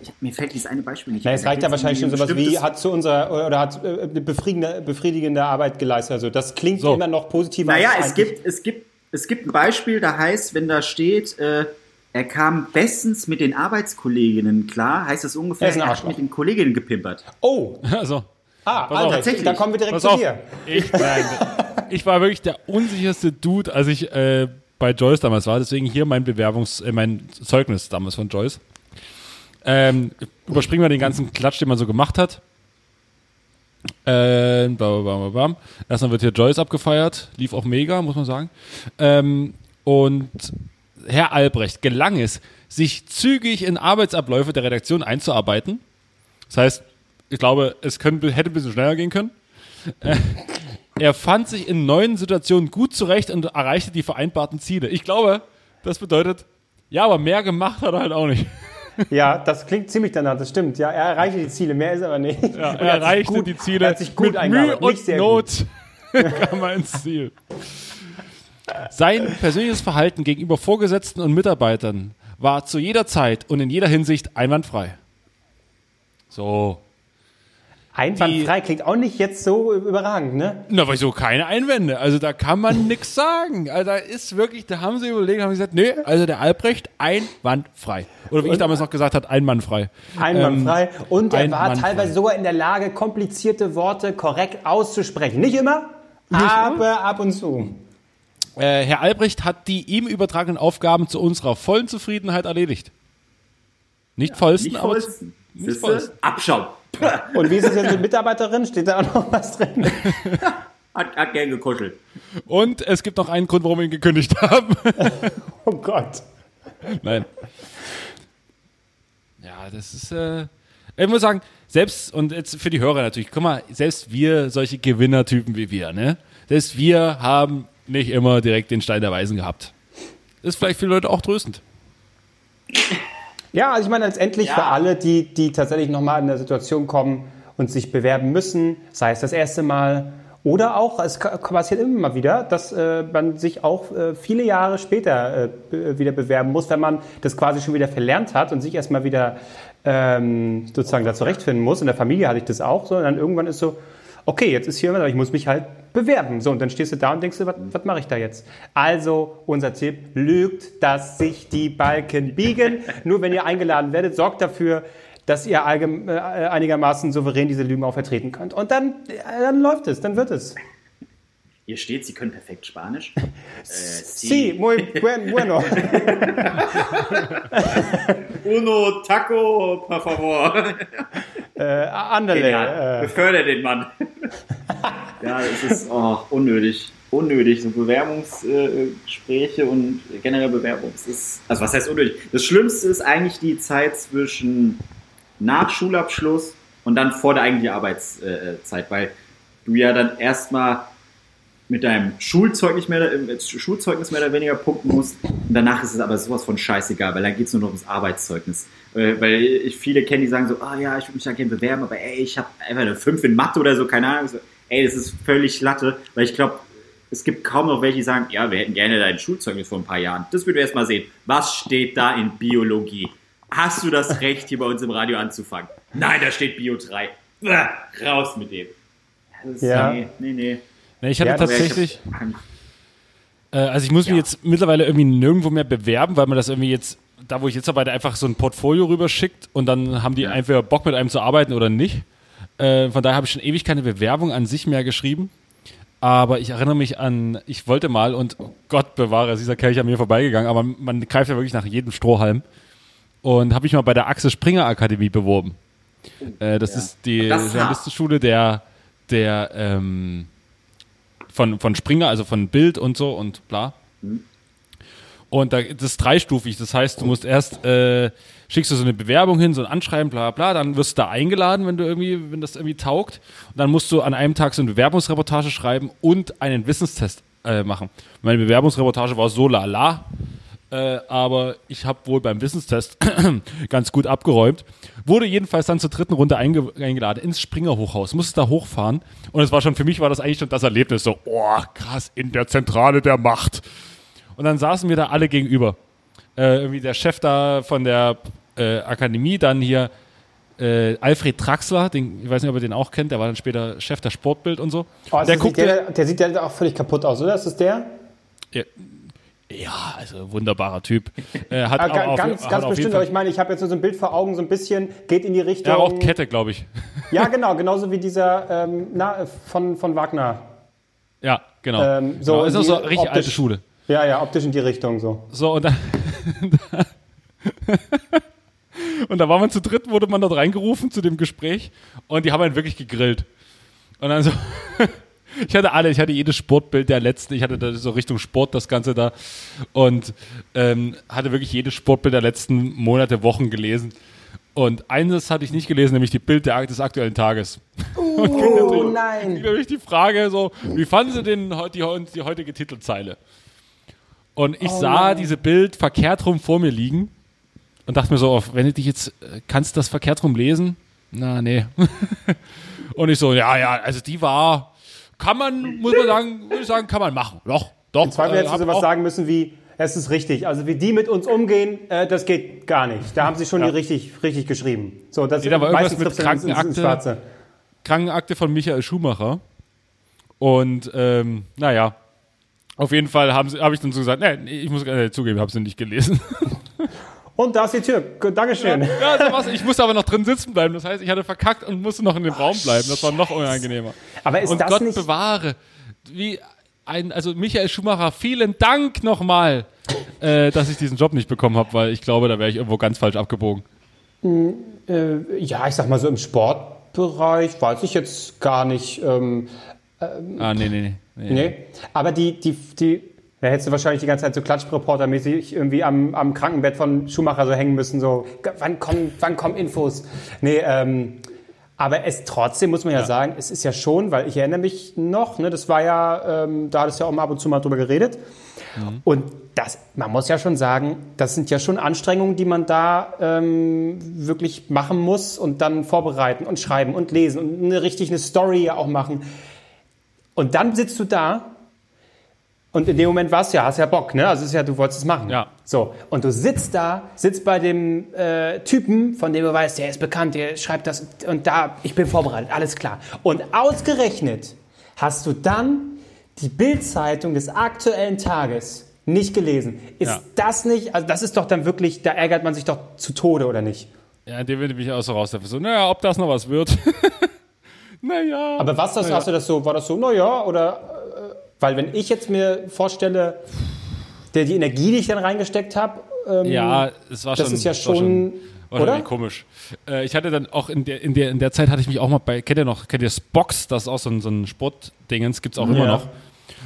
Ich, mir fällt dieses eine Beispiel nicht Na, ein. es reicht ja wahrscheinlich schon sowas wie, hat zu unserer, oder hat äh, eine befriedigende, befriedigende Arbeit geleistet. Also das klingt So. immer noch positiver. Naja, als es gibt, es, gibt, es gibt ein Beispiel, da heißt, wenn da steht, äh, er kam bestens mit den Arbeitskolleginnen klar, heißt das ungefähr, Er er hat mit den Kolleginnen gepimpert. Oh, Also, ah. Albrecht, Tatsächlich. da kommen wir direkt pass zu auf. dir. Ich, nein, ich war wirklich der unsicherste Dude, als ich äh, bei Joyce damals war. Deswegen hier mein Bewerbungs-, äh, mein Zeugnis damals von Joyce. Ähm, überspringen wir den ganzen Klatsch, den man so gemacht hat. Äh, bam, bam, bam. Erstmal wird hier Joyce abgefeiert. Lief auch mega, muss man sagen. Ähm, und Herr Albrecht gelang es, sich zügig in Arbeitsabläufe der Redaktion einzuarbeiten. Das heißt, ich glaube, es könnte, hätte ein bisschen schneller gehen können. Äh, Er fand sich in neuen Situationen gut zurecht und erreichte die vereinbarten Ziele. Ich glaube, das bedeutet, ja, aber mehr gemacht hat er halt auch nicht. Ja, das klingt ziemlich danach, das stimmt. Ja, er erreichte die Ziele, mehr ist aber nicht. Ja, er erreichte gut, die Ziele Er hat sich gut mit Mühe und Not kam er ins Ziel. Sein persönliches Verhalten gegenüber Vorgesetzten und Mitarbeitern war zu jeder Zeit und in jeder Hinsicht einwandfrei. So. Einwandfrei klingt auch nicht jetzt so überragend, ne? Na, wieso keine Einwände? Also da kann man nix sagen. Also da ist wirklich, da haben sie überlegt, haben gesagt, nee, also der Albrecht einwandfrei. Oder wie ich damals noch gesagt habe, einwandfrei. Einwandfrei. Und er war teilweise sogar in der Lage, komplizierte Worte korrekt auszusprechen. Nicht immer, aber ab und zu. Äh, Herr Albrecht hat die ihm übertragenen Aufgaben zu unserer vollen Zufriedenheit erledigt. Nicht vollsten, Nicht aber vollsten. nicht vollsten. Abschauen. Und wie ist es jetzt mit Mitarbeiterin? Steht da auch noch was drin? Hat, hat gern gekuschelt. Und es gibt noch einen Grund, warum wir ihn gekündigt haben. Oh Gott. Nein. Ja, das ist, äh, ich muss sagen, selbst, und jetzt für die Hörer natürlich, guck mal, selbst wir, solche Gewinnertypen wie wir, ne? Selbst wir haben nicht immer direkt den Stein der Weisen gehabt. Ist vielleicht für Leute auch tröstend. Ja, also ich meine, letztendlich für alle, die, die tatsächlich nochmal in der Situation kommen und sich bewerben müssen, sei es das erste Mal oder auch, es passiert immer mal wieder, dass äh, man sich auch äh, viele Jahre später äh, wieder bewerben muss, wenn man das quasi schon wieder verlernt hat und sich erstmal wieder ähm, sozusagen da zurechtfinden muss. In der Familie hatte ich das auch so und dann irgendwann ist so, okay, jetzt ist hier, ich muss mich halt bewerben. So, und dann stehst du da und denkst dir, was, was mache ich da jetzt? Also, unser Tipp, lügt, dass sich die Balken biegen. Nur wenn ihr eingeladen werdet, sorgt dafür, dass ihr äh, einigermaßen souverän diese Lügen auch vertreten könnt. Und dann, äh, dann läuft es, dann wird es. Hier steht, sie können perfekt Spanisch. Äh, Sí, muy buen, bueno. Uno taco, por favor. Äh. Genial. Äh, Befördere den Mann. ja, es ist oh, unnötig. Unnötig. So Bewerbungsgespräche und generell Bewerbung. Ist, also was heißt unnötig? Das Schlimmste ist eigentlich die Zeit zwischen nach Schulabschluss und dann vor der eigentlichen Arbeitszeit, weil du ja dann erstmal mit deinem Schulzeugnis mehr, äh, Schulzeugnis mehr oder weniger punkten musst. Und danach ist es aber sowas von scheißegal, weil dann geht es nur noch ums Arbeitszeugnis. Äh, weil ich viele kenne, die sagen so, ah ja, ich würde mich da gerne bewerben, aber ey, ich habe einfach eine 5 in Mathe oder so, keine Ahnung. So, ey, das ist völlig Latte, weil ich glaube, es gibt kaum noch welche, die sagen, ja, wir hätten gerne dein Schulzeugnis vor ein paar Jahren. Das würden wir erst mal sehen. Was steht da in Biologie? Hast du das Recht, hier bei uns im Radio anzufangen? Nein, da steht Bio 3. Uah, raus mit dem. Ja. Nee, nee, nee. Ne, ich hatte Ja, tatsächlich, äh, also ich muss mich Ja. jetzt mittlerweile irgendwie nirgendwo mehr bewerben, weil man das irgendwie jetzt, da wo ich jetzt arbeite, einfach so ein Portfolio rüberschickt und dann haben die Ja. entweder Bock mit einem zu arbeiten oder nicht. Äh, von daher habe ich schon ewig keine Bewerbung an sich mehr geschrieben. Aber ich erinnere mich an, ich wollte mal und oh Gott bewahre, ist dieser Kelch an mir vorbeigegangen, aber man greift ja wirklich nach jedem Strohhalm. Und habe ich mal bei der Axel Springer Akademie beworben. Äh, das Ja. ist die. Journalistenschule der, der ähm, von, von Springer, also von Bild und so und bla. Mhm. Und da, das ist dreistufig. Das heißt, du musst erst äh, schickst du so eine Bewerbung hin, so ein Anschreiben, bla bla, dann wirst du da eingeladen, wenn du irgendwie, wenn das irgendwie taugt. Und dann musst du an einem Tag so eine Bewerbungsreportage schreiben und einen Wissenstest äh, machen. Meine Bewerbungsreportage war so lala, äh, aber ich habe wohl beim Wissenstest ganz gut abgeräumt. Wurde jedenfalls dann zur dritten Runde einge eingeladen ins Springerhochhaus, musste da hochfahren und es war schon, für mich war das eigentlich schon das Erlebnis, so, oh krass, in der Zentrale der Macht. Und dann saßen wir da alle gegenüber. Äh, irgendwie der Chef da von der äh, Akademie, dann hier äh, Alfred Traxler, den, ich weiß nicht, ob ihr den auch kennt, der war dann später Chef der Sportbild und so. Oh, der, guckt der, der sieht ja auch völlig kaputt aus, oder? Ist das der? Ja, ja, also wunderbarer Typ. Äh, hat Ah, auch, ga- auf, ganz, hat ganz bestimmt, aber ich meine, ich habe jetzt nur so ein Bild vor Augen, so ein bisschen, geht in die Richtung. Er raucht Kette, glaube ich. Ja, genau, genauso wie dieser ähm, na, von, von Wagner. Ja, genau. Ähm, so genau. Ist auch so richtig optisch- alte Schule. Ja, ja, optisch in die Richtung so. So, und dann. und da war man zu dritt, wurde man dort reingerufen zu dem Gespräch und die haben einen wirklich gegrillt. Und dann so. Ich hatte alle, ich hatte jedes Sportbild der letzten, ich hatte da so Richtung Sport das Ganze da und ähm, hatte wirklich jedes Sportbild der letzten Monate, Wochen gelesen. Und eines hatte ich nicht gelesen, nämlich die Bild der, des aktuellen Tages. Oh nein. nämlich die Frage so, wie fanden Sie denn die, die heutige Titelzeile? Und ich sah diese Bild verkehrt rum vor mir liegen und dachte mir so, auf, wenn du dich jetzt, äh, kannst du das verkehrt rum lesen? Na, nee. und ich so, ja, ja, also die war, kann man, muss man sagen, würde ich sagen, kann man machen. Doch, doch. Im Zweifel äh, hättest du sowas auch- sagen müssen wie, es ist richtig. Also wie die mit uns umgehen, äh, das geht gar nicht. Da haben sie schon Ja. die richtig, richtig geschrieben. So, das Nee, da war irgendwas meistens mit Krankenakte. Krankenakte von Michael Schumacher. Und ähm, naja, auf jeden Fall habe hab ich dann so gesagt, nee, nee, ich muss äh, zugeben, habe sie nicht gelesen. Und da ist die Tür. Dankeschön. ja, so was. Ich musste aber noch drin sitzen bleiben. Das heißt, ich hatte verkackt und musste noch in dem Raum bleiben. Das war noch unangenehmer. Aber ist und das Gott nicht... bewahre. Wie ein, also Michael Schumacher, vielen Dank nochmal, äh, dass ich diesen Job nicht bekommen habe, weil ich glaube, da wäre ich irgendwo ganz falsch abgebogen. Äh, ja, ich sag mal so im Sportbereich weiß ich jetzt gar nicht. Ähm, Ah, nee, nee, nee. nee. nee. Aber die, die, die, da hättest du wahrscheinlich die ganze Zeit so Klatschreportermäßig irgendwie am, am Krankenbett von Schumacher so hängen müssen, so, wann kommen, wann kommen Infos? Nee, ähm, aber es trotzdem muss man ja, sagen, es ist ja schon, weil ich erinnere mich noch, ne, das war ja, ähm, da hattest du ja auch mal ab und zu mal drüber geredet. Und das, man muss ja schon sagen, das sind ja schon Anstrengungen, die man da ähm, wirklich machen muss und dann vorbereiten und schreiben und lesen und eine richtig eine Story ja auch machen. Und dann sitzt du da und in dem Moment warst du ja, hast ja Bock, ne? Also ist ja, du wolltest es machen. Ja. So. Und du sitzt da, sitzt bei dem äh, Typen, von dem du weißt, der ist bekannt, der schreibt das und da, ich bin vorbereitet, alles klar. Und ausgerechnet hast du dann die Bildzeitung des aktuellen Tages nicht gelesen. Ist Ja. das nicht, also das ist doch dann wirklich, da ärgert man sich doch zu Tode, oder nicht? Ja, dem würde ich mich auch so raus. So, naja, ob das noch was wird. naja. Aber was das, naja. hast du das so, war das so, naja, oder, weil wenn ich jetzt mir vorstelle, der, die Energie, die ich dann reingesteckt habe, ähm, Ja, es war das schon. ist ja es war schon, war oder? komisch. Äh, ich hatte dann auch in der, in der, in der Zeit hatte ich mich auch mal bei, kennt ihr noch, kennt ihr Spox, das ist auch so ein, so ein Sportdingens, gibt's auch immer Ja. noch.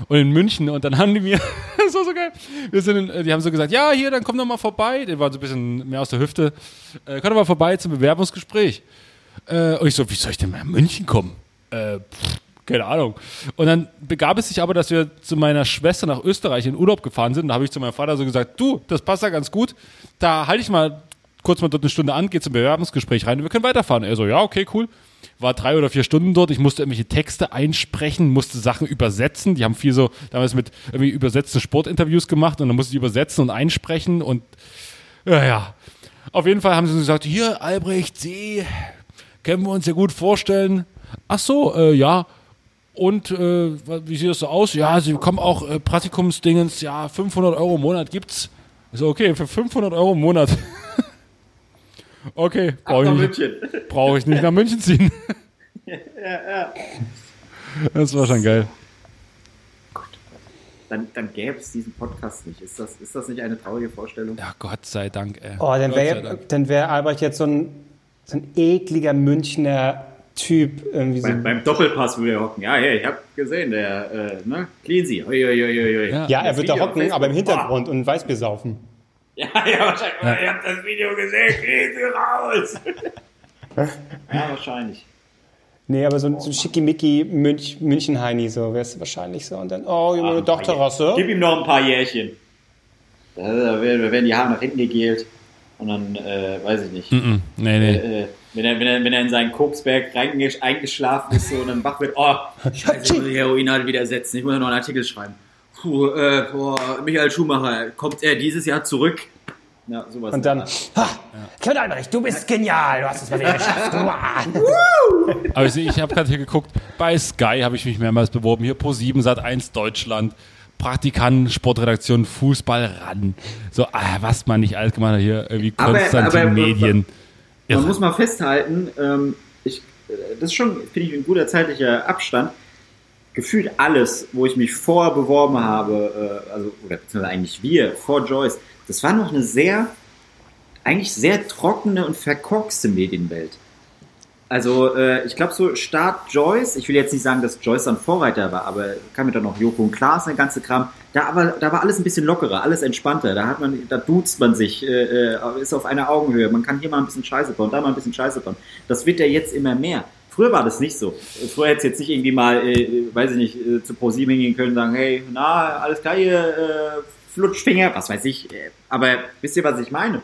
Und in München, und dann haben die mir, das war so geil, wir sind, in, die haben so gesagt, ja, hier, dann komm doch mal vorbei, die waren so ein bisschen mehr aus der Hüfte, äh, komm doch mal vorbei zum Bewerbungsgespräch. Äh, und ich so, wie soll ich denn nach München kommen? Äh, pff, keine Ahnung. Und dann begab es sich aber, dass wir zu meiner Schwester nach Österreich in Urlaub gefahren sind. Da habe ich zu meinem Vater so gesagt, du, das passt ja ganz gut. Da halte ich mal kurz mal dort eine Stunde an, gehe zum Bewerbungsgespräch rein und wir können weiterfahren. Er so, ja, okay, cool. War drei oder vier Stunden dort. Ich musste irgendwelche Texte einsprechen, musste Sachen übersetzen. Die haben viel so damals mit irgendwie übersetzten Sportinterviews gemacht und dann musste ich übersetzen und einsprechen und ja, ja. Auf jeden Fall haben sie so gesagt, hier, Albrecht, Sie, können wir uns ja gut vorstellen. Ach so, äh, ja. Und äh, wie sieht das so aus? Ja, Sie bekommen auch äh, Praktikumsdingens, ja, 500 Euro im Monat gibt's. Ich so, okay, für 500 Euro im Monat. okay, brauche ich, nicht- brauch ich nicht nach München ziehen. Das war schon geil. Dann, dann gäbe es diesen Podcast nicht. Ist das, ist das nicht eine traurige Vorstellung? Ja, Gott sei Dank, ey. Oh, dann wäre wär Albrecht jetzt so ein, so ein ekliger Münchner Typ irgendwie so. Beim, beim Doppelpass würde er hocken. Ja, hey, ich hab gesehen, der, äh, ne, Cleansy. Ui, ui, ui, ui. Ja. Ja, er wird da Video auf hocken, aber im Hintergrund und Weißbier saufen. Ja, ja, wahrscheinlich. Oh, ich hab das Video gesehen, Cleansy raus. ja, wahrscheinlich. Nee, aber so ein, so ein schickimicki Münch, München-Heini, so wär's wahrscheinlich so. Und dann, oh, Junge, eine Dachterrasse. Gib ihm noch ein paar Jährchen. Da, da werden da die Haare nach hinten gegelt. Und dann, äh, weiß ich nicht. Mm, Nee, nee. Äh, wenn, er, wenn, er, wenn er in seinen Koksberg eingeschlafen ist so, und dann wach wird, oh, scheiße, ich muss die Heroin halt wieder setzen. Ich muss noch einen Artikel schreiben. Puh, äh, boah, Michael Schumacher, kommt er dieses Jahr zurück? Ja, sowas. Und dann, ha, Kevin Albrecht, du bist genial, du hast es mal wieder geschafft. Wow. Aber ich, ich habe gerade hier geguckt, bei Sky habe ich mich mehrmals beworben. Hier Pro 7, Sat 1 Deutschland, Praktikanten, Sportredaktion, Fußball ran. So, ah, was man nicht alles gemacht hat hier, irgendwie Aber- Konstantin aber- Medien. Man muss mal festhalten, ähm, ich, äh, das ist schon, finde ich, ein guter zeitlicher Abstand. Gefühlt alles, wo ich mich vorher beworben habe, äh, also, oder beziehungsweise eigentlich wir, vor Joyce, das war noch eine sehr, eigentlich sehr trockene und verkorkste Medienwelt. Also, äh, ich glaube, so Start Joyce, ich will jetzt nicht sagen, dass Joyce dann Vorreiter war, aber kam mir dann noch Joko und Klaas, der ganze Kram. Da, aber, da war alles ein bisschen lockerer, alles entspannter. Da hat man, da duzt man sich, äh, äh, ist auf einer Augenhöhe. Man kann hier mal ein bisschen Scheiße bauen, da mal ein bisschen Scheiße bauen. Das wird ja jetzt immer mehr. Früher war das nicht so. Früher hätte es jetzt nicht irgendwie mal, äh, weiß ich nicht, äh, zu ProSieben hingehen können und sagen, hey, na, alles klar hier, äh, Flutschfinger, was weiß ich. Äh, aber wisst ihr, was ich meine?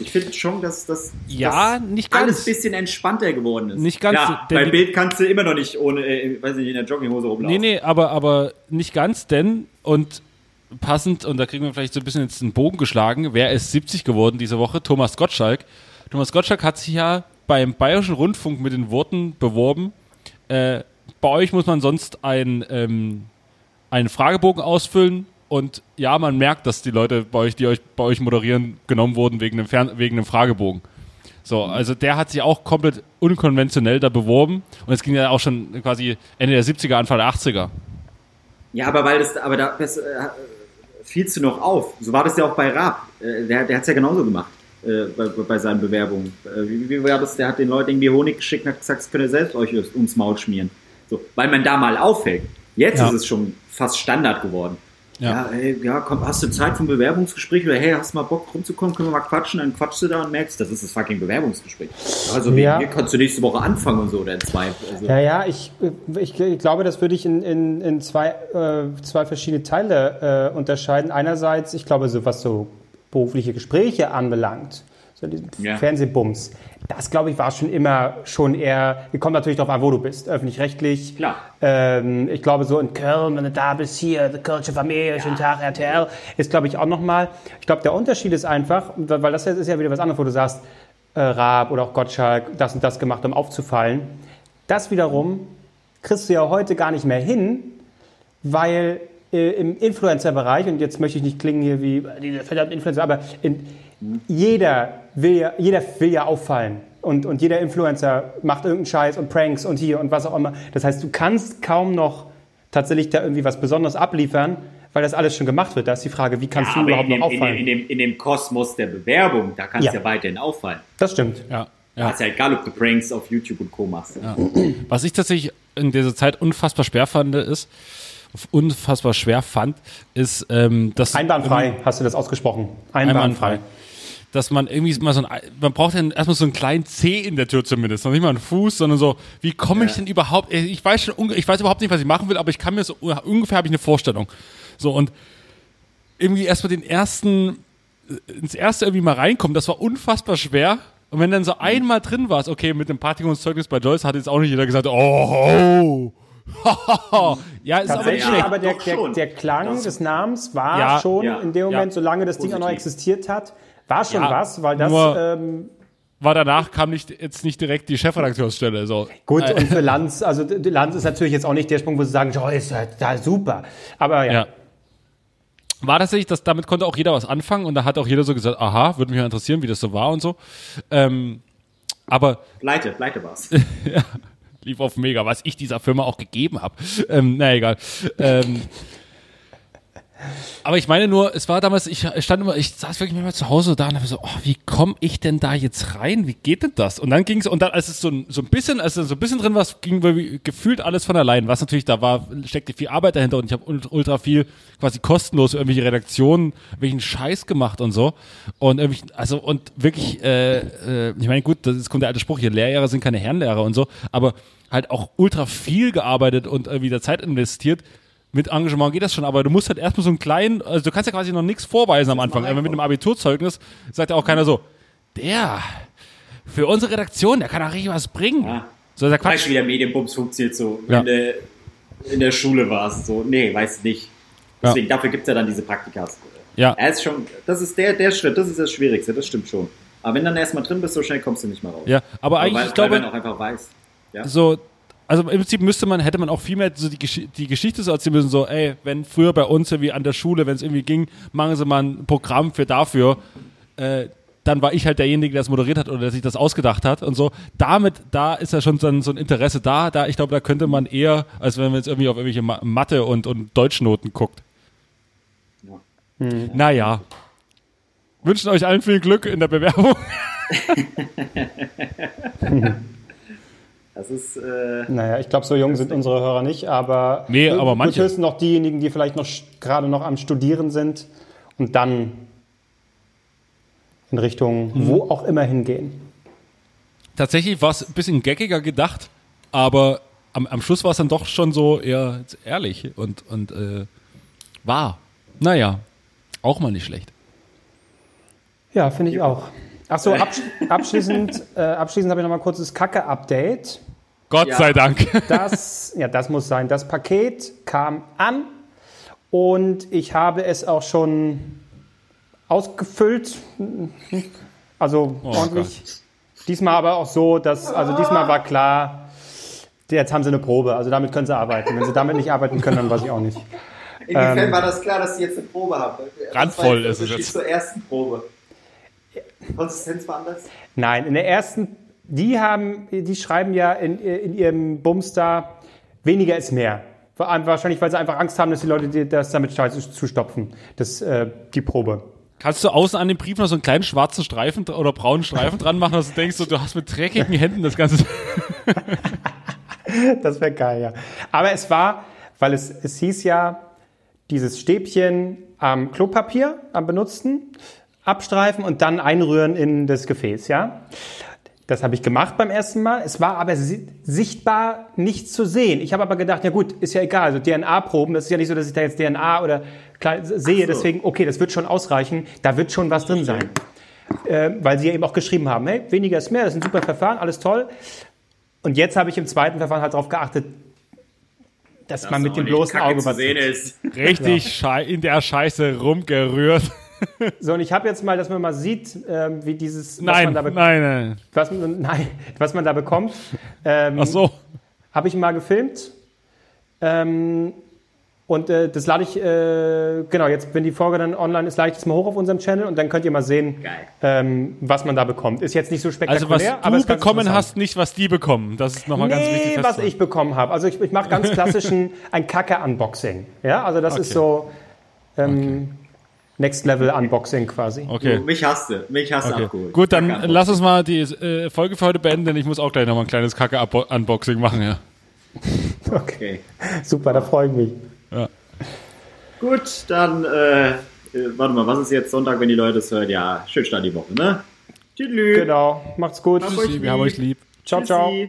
Ich finde schon, dass das Ja, dass nicht ganz. alles ein bisschen entspannter geworden ist. Nicht ganz, Ja, denn bei die- Bild kannst du immer noch nicht ohne, äh, weiß nicht, in der Jogginghose rumlaufen. Nee, nee, aber, aber nicht ganz, denn und passend, und da kriegen wir vielleicht so ein bisschen jetzt einen Bogen geschlagen, wer ist 70 geworden diese Woche? Thomas Gottschalk. Thomas Gottschalk hat sich ja beim Bayerischen Rundfunk mit den Worten beworben, äh, bei euch muss man sonst ein, ähm, einen Fragebogen ausfüllen und ja, man merkt, dass die Leute bei euch, die euch bei euch moderieren, genommen wurden wegen einem, Fern wegen einem Fragebogen. So, also der hat sich auch komplett unkonventionell da beworben und es ging ja auch schon quasi Ende der 70er, Anfang der 80er. Ja, aber weil das, aber da das, äh, fielst du noch auf. So war das ja auch bei Raab. Äh, der der hat es ja genauso gemacht äh, bei, bei seinen Bewerbungen. Äh, wie, wie war das? Der hat den Leuten irgendwie Honig geschickt und hat gesagt, das könnt ihr selbst euch ums Maul schmieren. So, weil man da mal auffällt. Jetzt Ja. ist es schon fast Standard geworden. Ja. Ja, ey, ja, komm, hast du Zeit für ein Bewerbungsgespräch oder hey, hast du mal Bock rumzukommen, können wir mal quatschen, dann quatschst du da und merkst, das ist das fucking Bewerbungsgespräch. Also wie Ja. hier kannst du nächste Woche anfangen und so oder in zwei. Also, Ja, ja, ich, ich, ich glaube, das würde ich in, in, in zwei, äh, zwei verschiedene Teile äh, unterscheiden. Einerseits, ich glaube, so was so berufliche Gespräche anbelangt, so diesen Ja. Fernsehbums, das glaube ich war schon immer schon eher, kommt natürlich darauf an, wo du bist, öffentlich-rechtlich. Klar. Ähm, ich glaube, so in Köln, wenn du da bist, hier, die Kölsche Familie, schönen Tag, RTL, ist, glaube ich, auch nochmal. Ich glaube, der Unterschied ist einfach, weil weil das ist ja wieder was anderes, wo du sagst, äh, Raab oder auch Gottschalk, das und das gemacht, um aufzufallen. Das wiederum kriegst du ja heute gar nicht mehr hin, weil äh, im Influencer-Bereich, und jetzt möchte ich nicht klingen hier wie äh, diese verdammten Influencer, aber in, jeder, will ja, jeder will ja auffallen. Und, und jeder Influencer macht irgendeinen Scheiß und Pranks und hier und was auch immer. Das heißt, du kannst kaum noch tatsächlich da irgendwie was Besonderes abliefern, weil das alles schon gemacht wird. Da ist die Frage, wie kannst Ja, du aber überhaupt in noch dem, in, auffallen? dem, in, dem, in dem Kosmos der Bewerbung, da kannst du Ja. ja weiterhin auffallen. das stimmt. Ja. Ja. ist ja egal, ob du Pranks auf YouTube und Co. machst. Was ich tatsächlich in dieser Zeit unfassbar schwer fand, ist, unfassbar schwer fand, ist, ähm, dass Einwandfrei, hast du das ausgesprochen. einwandfrei. Dass man irgendwie mal so ein, man braucht dann erstmal so einen kleinen C in der Tür zumindest, noch nicht mal einen Fuß, sondern so, wie komme ich denn überhaupt, ich weiß schon, ich weiß überhaupt nicht, was ich machen will, aber ich kann mir so, ungefähr habe ich eine Vorstellung. So und irgendwie erstmal den ersten, äh, ins erste irgendwie mal reinkommen, das war unfassbar schwer. Und wenn dann so einmal drin warst, okay, mit dem Praktikumszeugnis bei Joyce hat jetzt auch nicht jeder gesagt, oh, oh. ja, ist aber nicht schlecht. aber der, der, der Klang des Namens war Ja, schon ja, in dem Moment, ja. solange das Ding auch noch Positiv. existiert hat, war schon Ja, was, weil das nur- ähm, War danach kam nicht, jetzt nicht direkt die Chefredakteursstelle. So. gut Äh, und für Lanz, also Lanz ist natürlich jetzt auch nicht der Sprung, wo sie sagen, Joyce, ja, da super. Aber ja, Ja. War tatsächlich, dass damit konnte auch jeder was anfangen und da hat auch jeder so gesagt, aha, würde mich mal interessieren, wie das so war und so. Ähm, aber Pleite, pleite war's. lief auf mega, was ich dieser Firma auch gegeben habe. Ähm, na egal. Ähm, Aber ich meine nur, es war damals, ich stand immer, ich saß wirklich manchmal zu Hause da und habe so, oh, wie komme ich denn da jetzt rein? Wie geht denn das? Und dann ging es, und dann, als es so ein, so ein bisschen, als es so ein bisschen drin war, ging gefühlt alles von allein. Was natürlich da war, steckte viel Arbeit dahinter und ich habe ultra viel quasi kostenlos irgendwelche Redaktionen, welchen Scheiß gemacht und so. Und irgendwie, also, und wirklich, äh, äh, ich meine, gut, das kommt der alte Spruch hier, Lehrjahre sind keine Herrenlehrer und so, aber halt auch ultra viel gearbeitet und irgendwie da Zeit investiert mit Engagement geht das schon, aber du musst halt erstmal so einen kleinen, also du kannst ja quasi noch nichts vorweisen am Anfang. Aber mit einem Abiturzeugnis sagt ja auch keiner so, der, für unsere Redaktion, der kann auch richtig was bringen. Ja. So, der Quatsch. Weißt du, wie der Medienbums funktioniert so, wenn ja. du in der Schule warst, so, nee, weiß nicht. Deswegen, ja. dafür gibt es ja dann diese Praktikas. Ja. Er ist schon, das ist der, der Schritt, das ist das Schwierigste, das stimmt schon. Aber wenn dann erstmal drin bist, so schnell kommst du nicht mehr raus. Ja, aber, aber eigentlich, weil, ich glaube, weil man auch einfach weiß. Ja? So, also im Prinzip müsste man, hätte man auch viel mehr so die, Gesch die Geschichte so erzählen müssen, so, ey, wenn früher bei uns irgendwie an der Schule, wenn es irgendwie ging, machen sie mal ein Programm für dafür, äh, dann war ich halt derjenige, der es moderiert hat oder der sich das ausgedacht hat und so. Damit, da ist ja schon so ein, so ein Interesse da, da, ich glaube, da könnte man eher, als wenn man jetzt irgendwie auf irgendwelche Mathe- und, und Deutschnoten guckt. Ja. Hm. Naja. Wünschen euch allen viel Glück in der Bewerbung. Das ist. Äh naja, ich glaube, so jung sind unsere Hörer nicht, aber. Nee, aber manche. höchstens noch diejenigen, die vielleicht noch gerade noch am Studieren sind und dann in Richtung mhm. wo auch immer hingehen. Tatsächlich war es ein bisschen geckiger gedacht, aber am, am Schluss war es dann doch schon so eher ehrlich und, und äh, wahr. Naja, auch mal nicht schlecht. Ja, finde ich auch. Achso, absch abschließend, äh, abschließend habe ich noch mal ein kurzes Kacke-Update. Gott ja. sei Dank. Das, ja, das muss sein. Das Paket kam an und ich habe es auch schon ausgefüllt. Also oh ordentlich. Gott. Diesmal aber auch so, dass, also diesmal war klar, jetzt haben sie eine Probe, also damit können sie arbeiten. Wenn sie damit nicht arbeiten können, dann weiß ich auch nicht. Inwiefern ähm, war das klar, dass sie jetzt eine Probe haben? Randvoll ist es jetzt. zur ersten Probe. Konsistenz war anders? Nein, in der ersten, die haben, die schreiben ja in, in ihrem Bums da, weniger ist mehr. Wahrscheinlich, weil sie einfach Angst haben, dass die Leute das damit zustopfen, das, äh, die Probe. Kannst du außen an dem Brief noch so einen kleinen schwarzen Streifen oder braunen Streifen dran machen, dass du denkst, du hast mit dreckigen Händen das Ganze. das wäre geil, ja. Aber es war, weil es, es hieß ja, dieses Stäbchen am Klopapier, am benutzten, abstreifen und dann einrühren in das Gefäß, ja. Das habe ich gemacht beim ersten Mal. Es war aber sichtbar nicht zu sehen. Ich habe aber gedacht, ja gut, ist ja egal. Also DNA-Proben, das ist ja nicht so, dass ich da jetzt DNA oder sehe. So. Deswegen, okay, das wird schon ausreichen. Da wird schon was drin sein. Äh, weil sie ja eben auch geschrieben haben, hey, weniger ist mehr, das ist ein super Verfahren, alles toll. Und jetzt habe ich im zweiten Verfahren halt darauf geachtet, dass das man mit dem bloßen Auge was sehen ist. Richtig ja. in der Scheiße rumgerührt. So, und ich habe jetzt mal, dass man mal sieht, ähm, wie dieses. Nein, nein, nein. Was, nein, was man da bekommt. Ähm, Ach so. Habe ich mal gefilmt. Ähm, und äh, das lade ich, äh, genau, jetzt, wenn die Folge dann online ist, lade ich das mal hoch auf unserem Channel und dann könnt ihr mal sehen, ähm, was man da bekommt. Ist jetzt nicht so spektakulär. Also was du bekommen hast, nicht was die bekommen. Das ist nochmal nee, ganz wichtig. was ich bekommen habe. Also ich, ich mache ganz klassischen ein Kacke-Unboxing. Ja, also das okay. ist so. Ähm, okay. Next Level Unboxing quasi. Okay. Du, mich hast du, mich hast okay. abgeholt. Gut, dann lass uns mal die äh, Folge für heute beenden, denn ich muss auch gleich nochmal ein kleines Kacke-Unboxing machen, ja. okay. Super, da freue ich mich. Ja. Gut, dann, äh, äh, warte mal, was ist jetzt Sonntag, wenn die Leute es hören? Ja, schön Start die Woche, ne? Tschüss. Genau, macht's gut. Tschüssi, wir haben euch lieb. Ciao, Tschüssi. ciao.